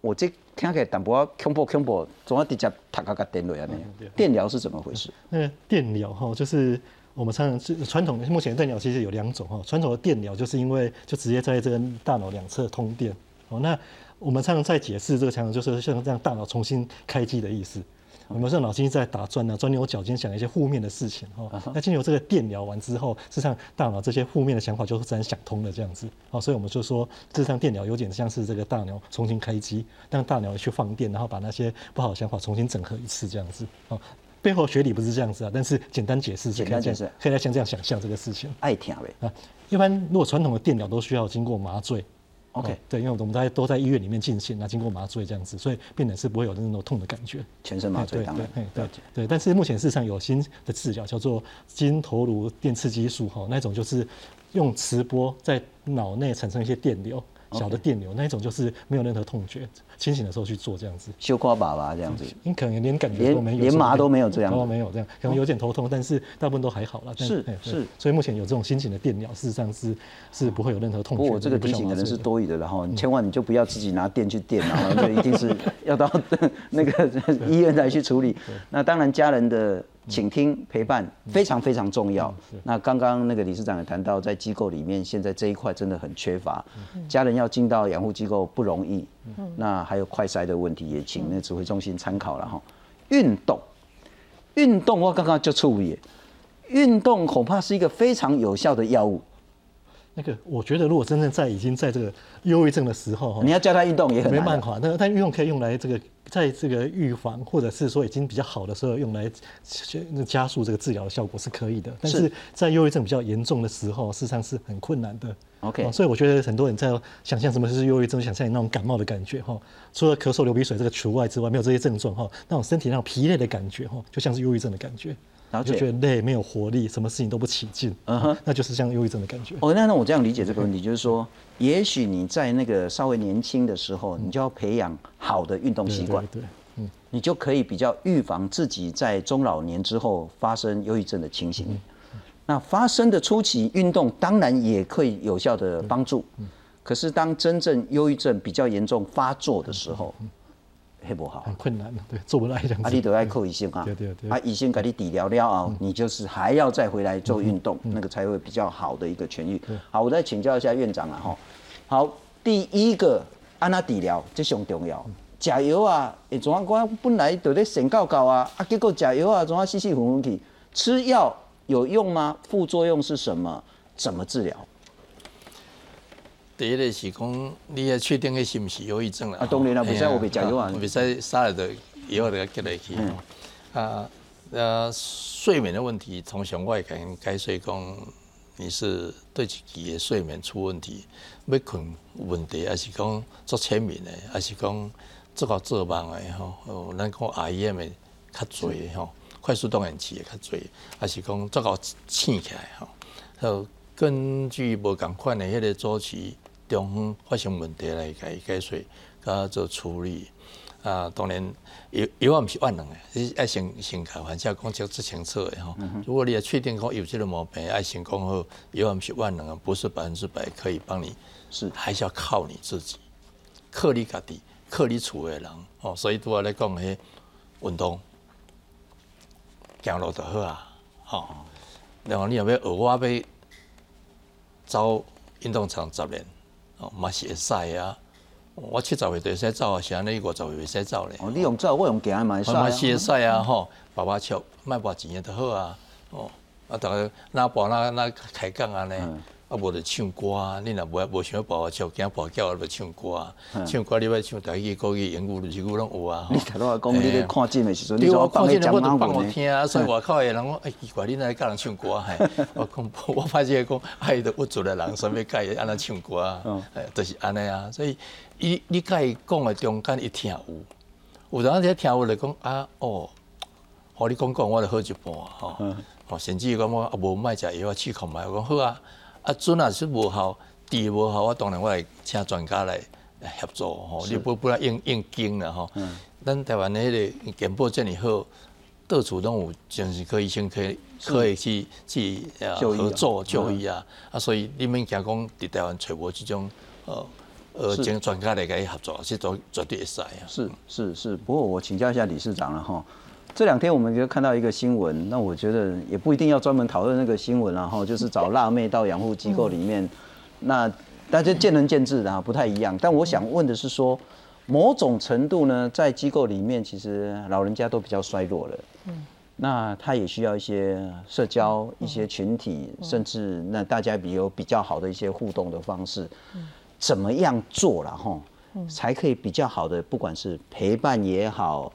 我这听起来淡薄恐怖恐怖，总要直接塔个个电落啊那电疗是怎么回事？那电疗哈就是。我们常常是传统的，目前电疗其实有两种哈。传统的电疗就是因为就直接在这个大脑两侧通电哦。那我们常常在解释这个常常就是像这样大脑重新开机的意思。我们说脑筋在打转呢，钻牛角尖想一些负面的事情哈。那经由这个电疗完之后，事实上大脑这些负面的想法就自然想通了这样子。哦，所以我们就说，事实上电疗有点像是这个大脑重新开机，让大脑去放电，然后把那些不好的想法重新整合一次这样子。哦。背后学理不是这样子啊，但是简单解释，简单解释，可以像这样想象这个事情。爱听呗啊，一般如果传统的电疗都需要经过麻醉，OK，对，因为我们大家都在医院里面进行，那经过麻醉这样子，所以病人是不会有那种痛的感觉。全身麻醉对当然。对对对，但是目前事实上有新的治疗叫做金头颅电刺激术哈，那种就是用磁波在脑内产生一些电流，小的电流，那一种就是没有任何痛觉，清醒的时候去做这样子。修夸爸爸这样子，你可能连感觉都没有，连连麻都没有这样都没有这样，可能有点头痛，但是大部分都还好了。但是是所以目前有这种新型的电疗，事实上是是不会有任何痛觉。不过我这个提醒可能是多余的，然后千万你就不要自己拿电去电，然后就 一定是要到 那个医院来去处理。那当然家人的倾听陪伴非常非常重要。那刚刚那个理事长也谈到，在机构里面现在这一块真的很缺乏，家人要进到养护机构不容易。那还有快筛的问题，也请那指挥中心参考了哈。运动，运动我刚刚就处理，运动恐怕是一个非常有效的药物。那个，我觉得如果真正在已经在这个忧郁症的时候，你要叫他运动也很难没办法。那但运动可以用来这个，在这个预防或者是说已经比较好的时候，用来加速这个治疗的效果是可以的。但是在忧郁症比较严重的时候，事实上是很困难的。OK，哦所以我觉得很多人在想象什么是忧郁症，想象那种感冒的感觉哈。除了咳嗽、流鼻水这个除外之外，没有这些症状哈，那种身体那种疲累的感觉哈，就像是忧郁症的感觉。了解。就觉得累，没有活力，什么事情都不起劲，嗯哼。那就是像忧郁症的感觉。哦，那那我这样理解这个问题，就是说，也许你在那个稍微年轻的时候，你就要培养好的运动习惯，对，嗯，你就可以比较预防自己在中老年之后发生忧郁症的情形。那发生的初期运动当然也可以有效的帮助，可是当真正忧郁症比较严重发作的时候，黑不好很。困难的，对，做不来这样啊，你都要靠医生啊对对对，啊，医生给你治疗了啊，你就是还要再回来做运动，那个才会比较好的一个痊愈。好，我再请教一下院长了哈。好，第一个安那治疗这上重要，食药啊，会怎啊？我本来就咧神告告啊，啊，结果食药啊，怎啊死死混混去？吃药有用吗？副作用是什么？怎么治疗？第一个是讲，你要确定迄是毋是忧郁症啦。啊当然啦吼不使我袂食药啊袂使杀了的药就接落去。啊，呃，睡眠的问题，通常我会甲因解释讲，你是对自己的睡眠出问题，要困有问题，还是讲做浅眠的，还是讲做到做梦的吼，哦，咱讲 REM 的较侪吼，快速动眼期的较侪，还是讲做到醒起来吼。呃，根据无共款的迄个周期中央发生问题来甲伊解决，甲做处理。啊，当然药药啊毋是万能的，你爱先先甲患者讲清最清楚的吼。如果你要确定讲有即个毛病，爱先讲好，药啊毋是万能的，不是百分之百可以帮你，是还是要靠你自己，靠你家己，靠你厝的人哦。所以拄仔咧讲迄运动，行路就好啊，吼、然后你若要学我要走运动场十年，哦，嘛是会使啊。我七十岁就会使走啊，是安尼五十岁袂使走咧。哦，你用走，我用行啊嘛会使啊慢慢是会使啊，吼，爸爸笑，卖把钱的就好啊，哦，啊，逐个哪跋哪哪开讲安尼，啊，无就唱歌啊，你若无无想要跋我笑，惊跋叫就唱歌啊，唱歌你要唱台语、国语、英语、日语拢有啊。吼你头拄讲你咧看诊的时阵，你对，我看见人我咧讲马就放我？听啊，所以外口的人讲，哎，奇怪，你哪教人唱歌啊？嘿，我讲，我发现讲，哎，都有足的人，所以教伊安尼唱歌啊，哎，就是安尼啊。所以，伊你甲伊讲的中间，伊听有，有阵时听有就讲啊，哦，互你讲讲，我就好一半吼。哦，甚至讲我啊无卖食药，啊试看卖，我讲好啊。啊，准若是无效，治无效，我当然我来请专家来协助吼。你不不然应应经啦吼。咱台湾的迄个健保这么好，到处拢有精神科医生可以可以去去呃合作就医啊。啊，所以你免惊讲伫台湾找无即种呃呃是经专家来甲伊合作，是绝绝对会使啊。是是是，不过我请教一下理事长了哈。这两天我们就看到一个新闻，那我觉得也不一定要专门讨论那个新闻然后就是找辣妹到养护机构里面，那大家见仁见智的啊，不太一样。但我想问的是说，某种程度呢，在机构里面，其实老人家都比较衰弱了，嗯，那他也需要一些社交、一些群体，甚至那大家比有比较好的一些互动的方式，怎么样做了哈？才可以比较好的，不管是陪伴也好，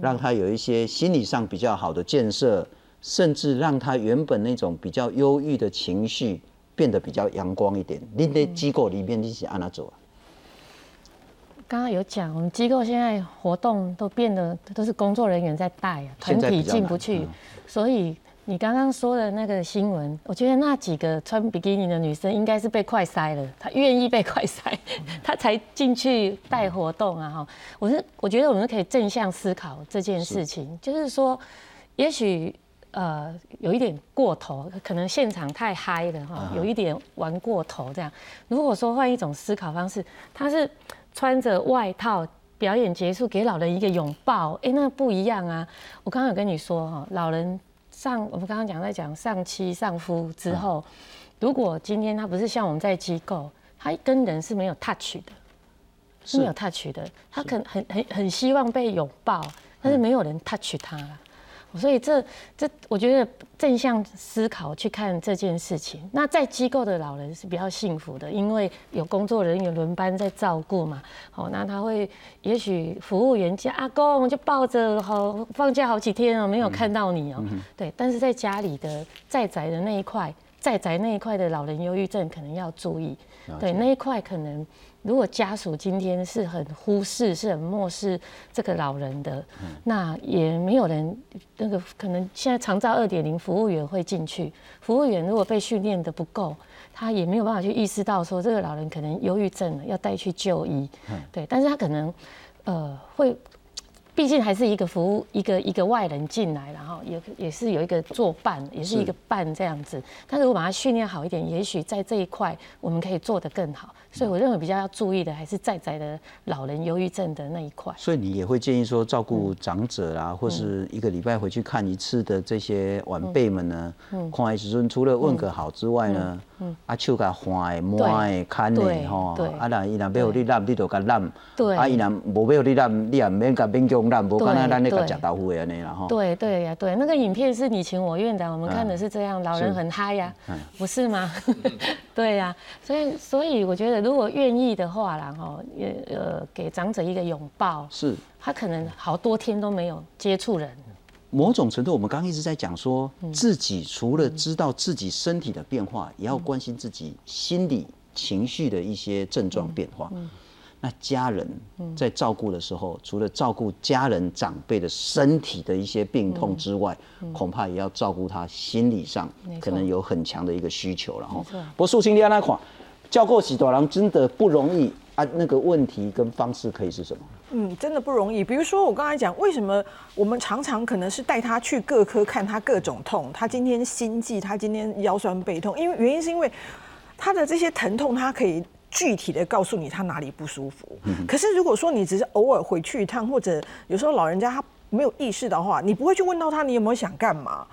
让他有一些心理上比较好的建设，甚至让他原本那种比较忧郁的情绪变得比较阳光一点。你在机构里面你是安哪做啊？刚刚有讲，我们机构现在活动都变得都是工作人员在带啊，团体进不去，所以你刚刚说的那个新闻，我觉得那几个穿比基尼的女生应该是被快塞了，她愿意被快塞，她才进去带活动啊！哈，我是我觉得我们可以正向思考这件事情，就是说，也许。呃，有一点过头，可能现场太嗨了哈，有一点玩过头这样。如果说换一种思考方式，她是穿着外套表演结束，给老人一个拥抱，哎，那不一样啊。我刚刚有跟你说哈，老人上我们刚刚讲在讲上妻上夫之后，如果今天他不是像我们在机构，他跟人是没有 touch 的，是没有 touch 的，他可能很很很希望被拥抱，但是没有人 touch 他了。所以这这，我觉得正向思考去看这件事情。那在机构的老人是比较幸福的，因为有工作人员轮班在照顾嘛。好，那他会也许服务员家阿公就抱着，好放假好几天哦，没有看到你哦。对，但是在家里的在宅的那一块，在宅那一块的老人忧郁症可能要注意。对，那一块可能。如果家属今天是很忽视、是很漠视这个老人的，那也没有人那个可能现在长照二点零服务员会进去，服务员如果被训练的不够，他也没有办法去意识到说这个老人可能忧郁症了，要带去就医。对，但是他可能呃会。毕竟还是一个服务，一个一个外人进来，然后也也是有一个作伴，也是一个伴这样子。但是如果把它训练好一点，也许在这一块我们可以做得更好。所以我认为比较要注意的还是在在的老人忧郁症的那一块。所以你也会建议说，照顾长者啊，或是一个礼拜回去看一次的这些晚辈们呢，看完时阵除了问个好之外呢？啊，手甲换的、摸的、看的吼，啊，那伊若要互你揽，你就甲揽；啊，伊若无要互你揽，你也免甲勉强揽，无可能咱咧甲食豆腐的安尼啦吼。对对呀，对，那个影片是你情我愿的，我们看的是这样，老人很嗨呀，不是吗？对呀，所以所以我觉得，如果愿意的话然后也呃给长者一个拥抱，是，他可能好多天都没有接触人。某种程度，我们刚刚一直在讲说，自己除了知道自己身体的变化，也要关心自己心理情绪的一些症状变化。那家人在照顾的时候，除了照顾家人长辈的身体的一些病痛之外，恐怕也要照顾他心理上可能有很强的一个需求了哈。不过素清你安那款，教过许多人真的不容易啊。那个问题跟方式可以是什么？嗯，真的不容易。比如说我刚才讲，为什么我们常常可能是带他去各科看他各种痛，他今天心悸，他今天腰酸背痛，因为原因是因为他的这些疼痛，他可以具体的告诉你他哪里不舒服。可是如果说你只是偶尔回去一趟，或者有时候老人家他没有意识的话，你不会去问到他你有没有想干嘛，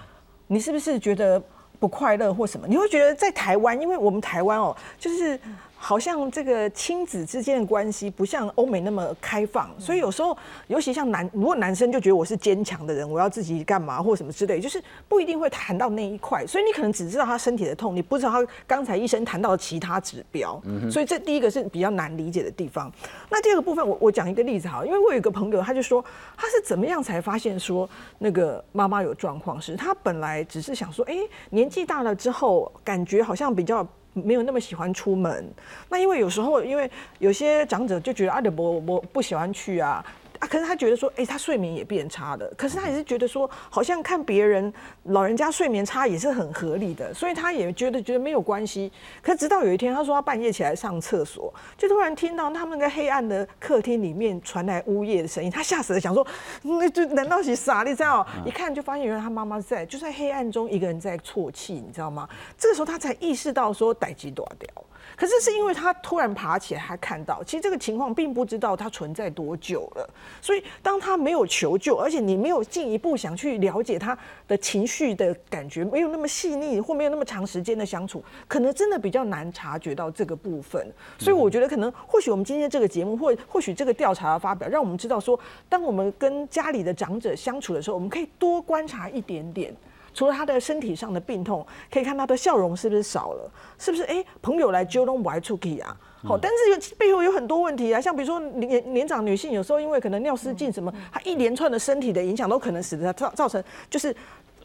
你是不是觉得不快乐或什么？你会觉得在台湾，因为我们台湾哦，就是。好像这个亲子之间的关系不像欧美那么开放，所以有时候，尤其像男，如果男生就觉得我是坚强的人，我要自己干嘛或什么之类，就是不一定会谈到那一块。所以你可能只知道他身体的痛，你不知道他刚才医生谈到的其他指标。所以这第一个是比较难理解的地方。那第二个部分，我我讲一个例子哈，因为我有一个朋友，他就说他是怎么样才发现说那个妈妈有状况，是他本来只是想说，哎，年纪大了之后，感觉好像比较。没有那么喜欢出门，那因为有时候，因为有些长者就觉得啊，我我不喜欢去啊。啊，可是他觉得说，哎，他睡眠也变差了。可是他也是觉得说，好像看别人老人家睡眠差也是很合理的，所以他也觉得觉得没有关系。可直到有一天，他说他半夜起来上厕所，就突然听到他们那个黑暗的客厅里面传来呜咽的声音，他吓死了，想说，那就难道是傻？你知道？一看就发现原来他妈妈在，就在黑暗中一个人在啜泣，你知道吗？这个时候他才意识到说，逮鸡断掉。可是是因为他突然爬起来，他看到，其实这个情况并不知道他存在多久了。所以当他没有求救，而且你没有进一步想去了解他的情绪的感觉，没有那么细腻，或没有那么长时间的相处，可能真的比较难察觉到这个部分。所以我觉得可能或许我们今天这个节目，或或许这个调查的发表，让我们知道说，当我们跟家里的长者相处的时候，我们可以多观察一点点。除了他的身体上的病痛，可以看他的笑容是不是少了？是不是哎，朋友来揪拢不爱出去啊？好，但是有背后有很多问题啊，像比如说年年长女性，有时候因为可能尿失禁什么，她一连串的身体的影响都可能使得她造造成就是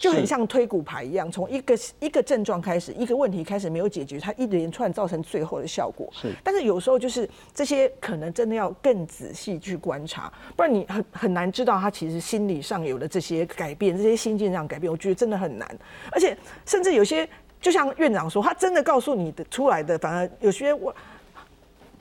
就很像推骨牌一样，从一个一个症状开始，一个问题开始没有解决，它一连串造成最后的效果。是，但是有时候就是这些可能真的要更仔细去观察，不然你很很难知道他其实心理上有了这些改变，这些心境上改变，我觉得真的很难。而且甚至有些，就像院长说，他真的告诉你的出来的，反而有些我。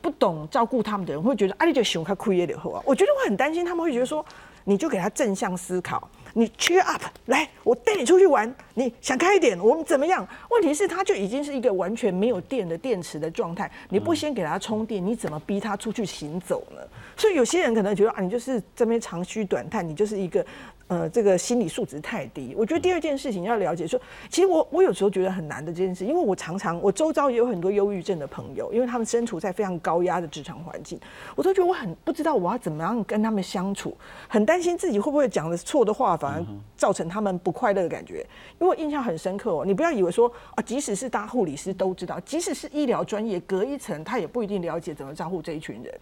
不懂照顾他们的人会觉得，啊，你就喜欢看枯叶的后啊。我觉得我很担心，他们会觉得说，你就给他正向思考，你 cheer up，来，我带你出去玩，你想开一点，我们怎么样？问题是，它就已经是一个完全没有电的电池的状态，你不先给它充电，你怎么逼它出去行走呢？所以有些人可能觉得啊，你就是这边长吁短叹，你就是一个。呃，这个心理素质太低。我觉得第二件事情要了解，说其实我我有时候觉得很难的这件事，因为我常常我周遭也有很多忧郁症的朋友，因为他们身处在非常高压的职场环境，我都觉得我很不知道我要怎么样跟他们相处，很担心自己会不会讲的错的话，反而造成他们不快乐的感觉。因为我印象很深刻哦，你不要以为说啊，即使是大护理师都知道，即使是医疗专业隔一层，他也不一定了解怎么照顾这一群人。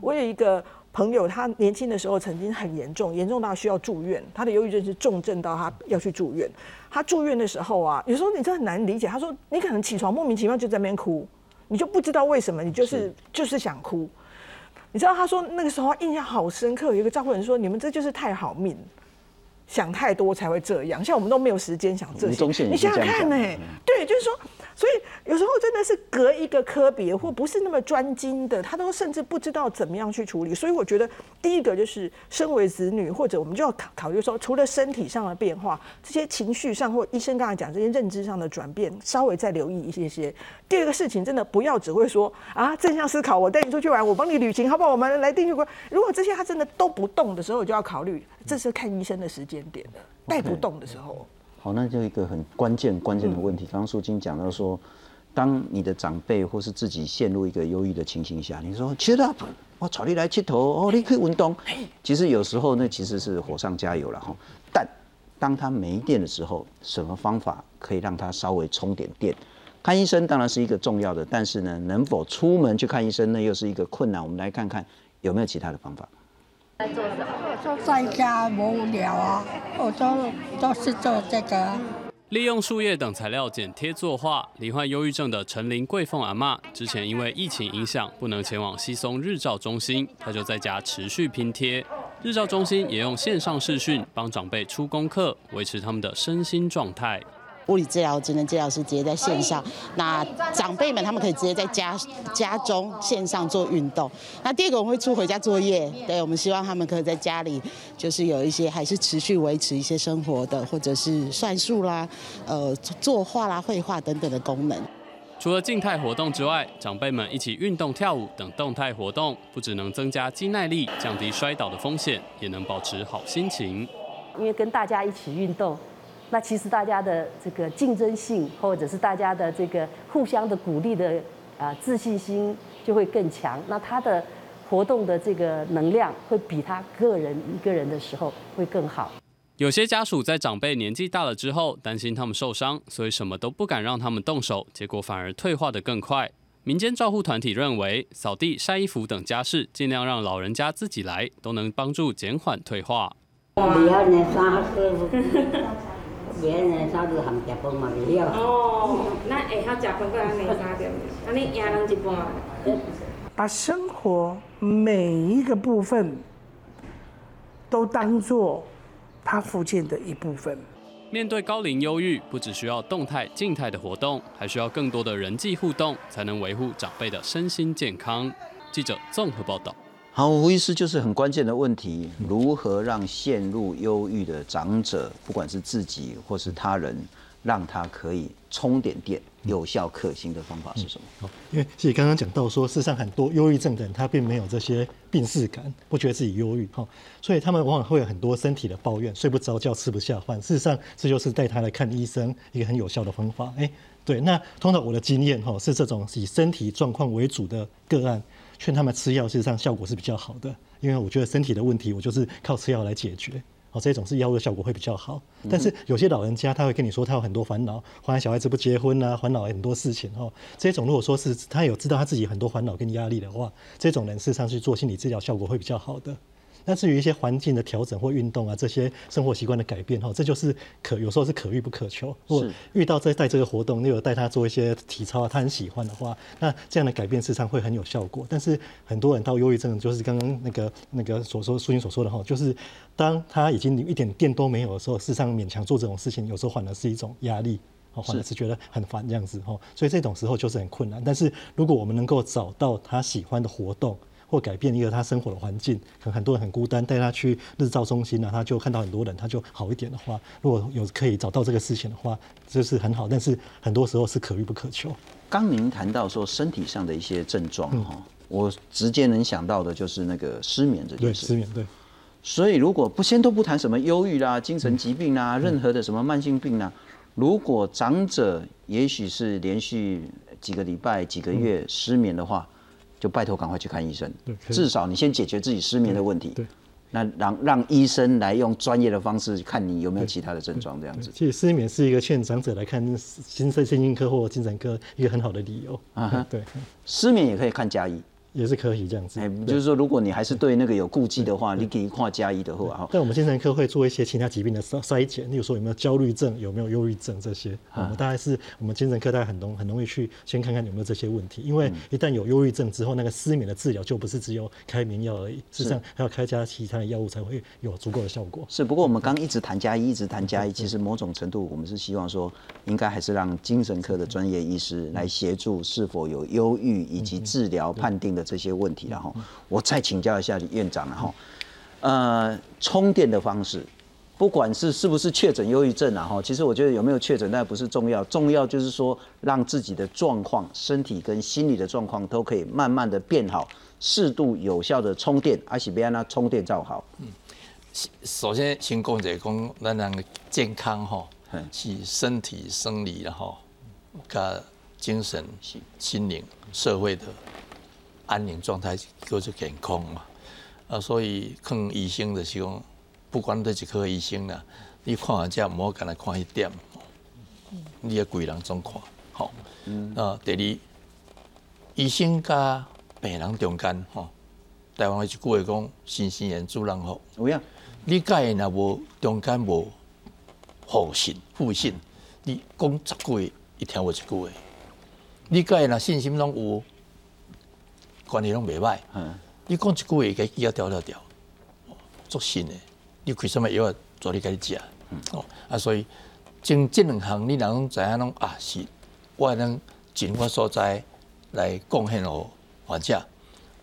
我有一个。朋友，他年轻的时候曾经很严重，严重到需要住院。他的忧郁症是重症到他要去住院。他住院的时候啊，有时候你真的很难理解。他说：“你可能起床莫名其妙就在那边哭，你就不知道为什么，你就是就是想哭。”你知道他说那个时候印象好深刻，有一个照顾人说：“你们这就是太好命，想太多才会这样。像我们都没有时间想这些。”你想想看呢？对，就是说。所以有时候真的是隔一个科别或不是那么专精的，他都甚至不知道怎么样去处理。所以我觉得第一个就是身为子女，或者我们就要考考虑说，除了身体上的变化，这些情绪上或医生刚才讲这些认知上的转变，稍微再留意一些些。第二个事情真的不要只会说啊正向思考，我带你出去玩，我帮你旅行，好不好？我们来定去过。如果这些他真的都不动的时候，就要考虑这是看医生的时间点了。带不动的时候。好，那就一个很关键关键的问题。刚刚苏金讲到说，当你的长辈或是自己陷入一个忧郁的情形下，你说 cheer up，我找你来剃头哦，你可以运动。其实有时候那其实是火上加油了哈。但当他没电的时候，什么方法可以让他稍微充点电？看医生当然是一个重要的，但是呢，能否出门去看医生，那又是一个困难。我们来看看有没有其他的方法。在做什么？在家无聊啊，我都都是做这个。利用树叶等材料剪贴作画。罹患忧郁症的陈林桂凤阿妈，之前因为疫情影响，不能前往西松日照中心，她就在家持续拼贴。日照中心也用线上视讯帮长辈出功课，维持他们的身心状态。物理治疗、职能治疗师直接在线上，那长辈们他们可以直接在家家中线上做运动。那第二个我们会出回家作业，对我们希望他们可以在家里就是有一些还是持续维持一些生活的，或者是算术啦、呃作画啦、绘画等等的功能。除了静态活动之外，长辈们一起运动、跳舞等动态活动，不只能增加肌耐力、降低摔倒的风险，也能保持好心情。因为跟大家一起运动。那其实大家的这个竞争性，或者是大家的这个互相的鼓励的啊自信心就会更强。那他的活动的这个能量会比他个人一个人的时候会更好。有些家属在长辈年纪大了之后，担心他们受伤，所以什么都不敢让他们动手，结果反而退化的更快。民间照护团体认为，扫地、晒衣服等家事，尽量让老人家自己来，都能帮助减缓退化。别人啥子含食饭嘛袂晓。哦，那会晓食饭过安尼啥着？安尼赢人一半。把生活每一个部分都当做他福建的一部分。面对高龄忧郁，不只需要动态、静态的活动，还需要更多的人际互动，才能维护长辈的身心健康。记者综合报道。好，胡医师就是很关键的问题，如何让陷入忧郁的长者，不管是自己或是他人，让他可以充点电，有效可行的方法是什么？因为其实刚刚讲到说，事实上很多忧郁症的人他并没有这些病逝感，不觉得自己忧郁哈，所以他们往往会有很多身体的抱怨，睡不着觉，吃不下饭。事实上，这就是带他来看医生一个很有效的方法。哎，对，那通常我的经验哈是这种以身体状况为主的个案。劝他们吃药，事实上效果是比较好的，因为我觉得身体的问题，我就是靠吃药来解决。哦，这种是药物效果会比较好。但是有些老人家他会跟你说，他有很多烦恼，烦恼小孩子不结婚啊，烦恼很多事情哦。这种如果说是他有知道他自己很多烦恼跟压力的话，这种人事实上去做心理治疗效果会比较好的。但至于一些环境的调整或运动啊，这些生活习惯的改变哈，这就是可有时候是可遇不可求。如果遇到在带这个活动，你有带他做一些体操，他很喜欢的话，那这样的改变事实上会很有效果。但是很多人到忧郁症，就是刚刚那个那个所说苏英所说的哈，就是当他已经一点电都没有的时候，事实上勉强做这种事情，有时候反而是一种压力。哦，反而是觉得很烦这样子哦，所以这种时候就是很困难。但是如果我们能够找到他喜欢的活动，或改变一个他生活的环境，可能很多人很孤单，带他去日照中心呢，他就看到很多人，他就好一点的话，如果有可以找到这个事情的话，这是很好。但是很多时候是可遇不可求。刚您谈到说身体上的一些症状哈，我直接能想到的就是那个失眠这件事。失眠对。所以如果不先都不谈什么忧郁啦、精神疾病啦、任何的什么慢性病啦。如果长者也许是连续几个礼拜、几个月失眠的话，就拜托赶快去看医生。至少你先解决自己失眠的问题。对，那让让医生来用专业的方式看你有没有其他的症状，这样子。其实失眠是一个劝长者来看精神神经科或精神科一个很好的理由。啊对，失眠也可以看加医。也是可以这样子，哎就是说，如果你还是对那个有顾忌的话，你可以跨加一的话哈。但我们精神科会做一些其他疾病的筛筛检，例如说有没有焦虑症，有没有忧郁症这些。我们大概是我们精神科大概很容很容易去先看看有没有这些问题，因为一旦有忧郁症之后，那个失眠的治疗就不是只有开眠药而已，事实上还要开加其他的药物才会有足够的效果。是，不过我们刚一直谈加一，一直谈加一，其实某种程度我们是希望说，应该还是让精神科的专业医师来协助是否有忧郁以及治疗判定的这些问题了。我再请教一下院长了哈，呃，充电的方式，不管是是不是确诊忧郁症啊哈，其实我觉得有没有确诊那不是重要，重要就是说让自己的状况、身体跟心理的状况都可以慢慢的变好，适度有效的充电，而且别让它充电照好。嗯，首先先讲者讲咱人健康哈，是身体生理然后加精神、心灵、社会的。安宁状态叫做健康嘛，啊，所以看医生的时候，不管对一科医生啦，你看完只唔好干来看一点，你要贵人总看，好，啊，第二，医生加病人中间，吼，台湾一句话讲，新鲜人主人好，有影，你假若无中间无互信、互信，你讲十句伊听无一句话，你假若信心拢有。关系拢袂歹，你讲一句话，该记啊调调调，作信的，你开什么药做你家己食，哦啊，所以从这两项你若拢知影拢啊是，我能尽我所在来贡献哦患者。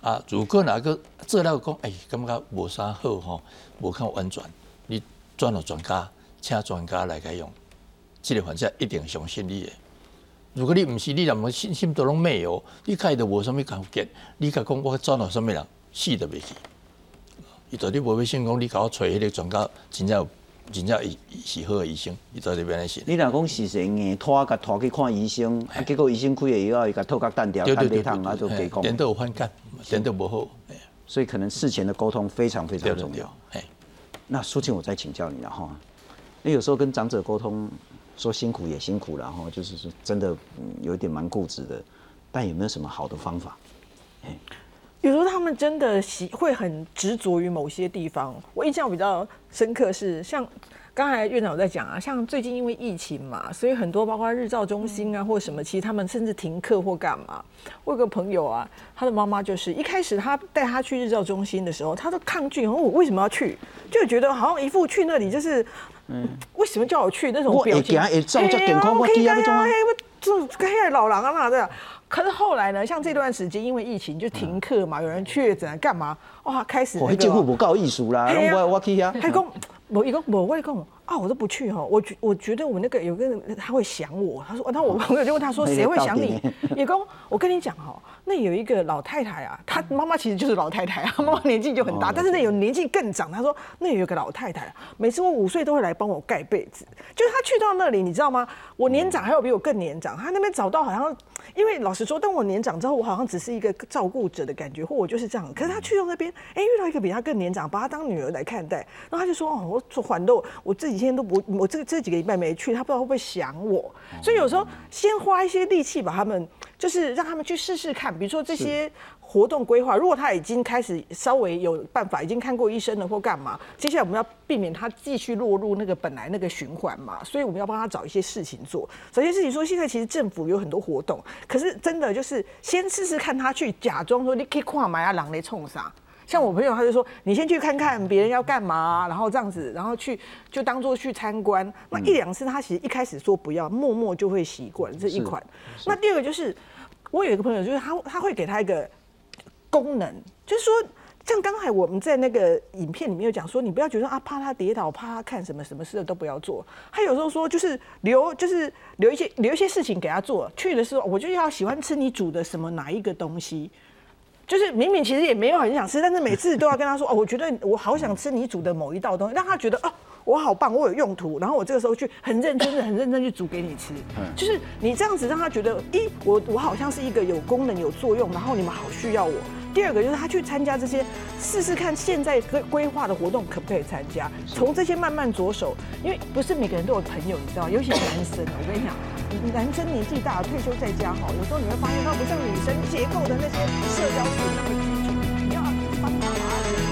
啊。如果哪个做了讲，哎，感觉无啥好吼，无较完全，你转到专家，请专家来解用，这个患者一定相信你的。如果你唔是，你连么信心都拢没有，你开都无什么感觉，你甲讲我转到什么人，死都袂去。伊到底无要信讲，你甲我找迄个专家，真正真正伊是好医生，伊到底变来信。你若讲是是硬拖甲拖去看医生，啊，结果医生开的药，伊甲透甲单调，单对汤啊，都给讲。连都有反感，连都无好。所以可能事前的沟通非常非常重要。哎，那苏静，我再请教你了哈。你有时候跟长者沟通。说辛苦也辛苦然后，就是说真的有一点蛮固执的，但有没有什么好的方法？有时候他们真的喜会很执着于某些地方。我印象比较深刻是，像刚才院长在讲啊，像最近因为疫情嘛，所以很多包括日照中心啊或什么，其实他们甚至停课或干嘛。我有个朋友啊，他的妈妈就是一开始他带他去日照中心的时候，他都抗拒，我为什么要去？就觉得好像一副去那里就是。嗯，为什么叫我去那种表情？哎，我可以啊，哎，我这跟那老狼啊嘛这样。可是后来呢，像这段时间因为疫情就停课嘛，有人确诊干嘛？哇，开始我几乎不告艺术啦，我我可以啊。还讲我一个我外公啊，我都不去哈。我觉我觉得我那个有个人他会想我，他说，那我朋友就问他说，谁会想你？也公，我跟你讲哈。那有一个老太太啊，她妈妈其实就是老太太啊，妈妈年纪就很大，但是那有年纪更长。她说那有一个老太太，每次我五岁都会来帮我盖被子。就是她去到那里，你知道吗？我年长还有比我更年长，她那边找到好像，因为老实说，当我年长之后，我好像只是一个照顾者的感觉，或我就是这样。可是他去到那边，哎，遇到一个比他更年长，把他当女儿来看待。然后他就说：“哦，我做环豆，我这几天都不，我这这几个礼拜没去，他不知道会不会想我。所以有时候先花一些力气把他们。”就是让他们去试试看，比如说这些活动规划，如果他已经开始稍微有办法，已经看过医生了或干嘛，接下来我们要避免他继续落入那个本来那个循环嘛，所以我们要帮他找一些事情做。找一些事情说，现在其实政府有很多活动，可是真的就是先试试看他去假装说你可以跨买啊，狼来冲啥。像我朋友他就说，你先去看看别人要干嘛，然后这样子，然后去就当做去参观。那一两次他其实一开始说不要，默默就会习惯这一款。那第二个就是，我有一个朋友，就是他他会给他一个功能，就是说，像刚才我们在那个影片里面有讲说，你不要觉得啊，怕他跌倒，怕他看什么什么事都不要做。他有时候说，就是留就是留一些留一些事情给他做。去的时候，我就要喜欢吃你煮的什么哪一个东西。就是明明其实也没有很想吃，但是每次都要跟他说哦，我觉得我好想吃你煮的某一道东西，让他觉得哦，我好棒，我有用途，然后我这个时候去很认真的、很认真去煮给你吃。就是你这样子让他觉得，咦我我好像是一个有功能、有作用，然后你们好需要我。第二个就是他去参加这些，试试看现在规规划的活动可不可以参加，从这些慢慢着手。因为不是每个人都有朋友，你知道，尤其是男生。我跟你讲，男生年纪大了，退休在家哈，有时候你会发现他不像女生结构的那些社交圈那么集中，你要帮他。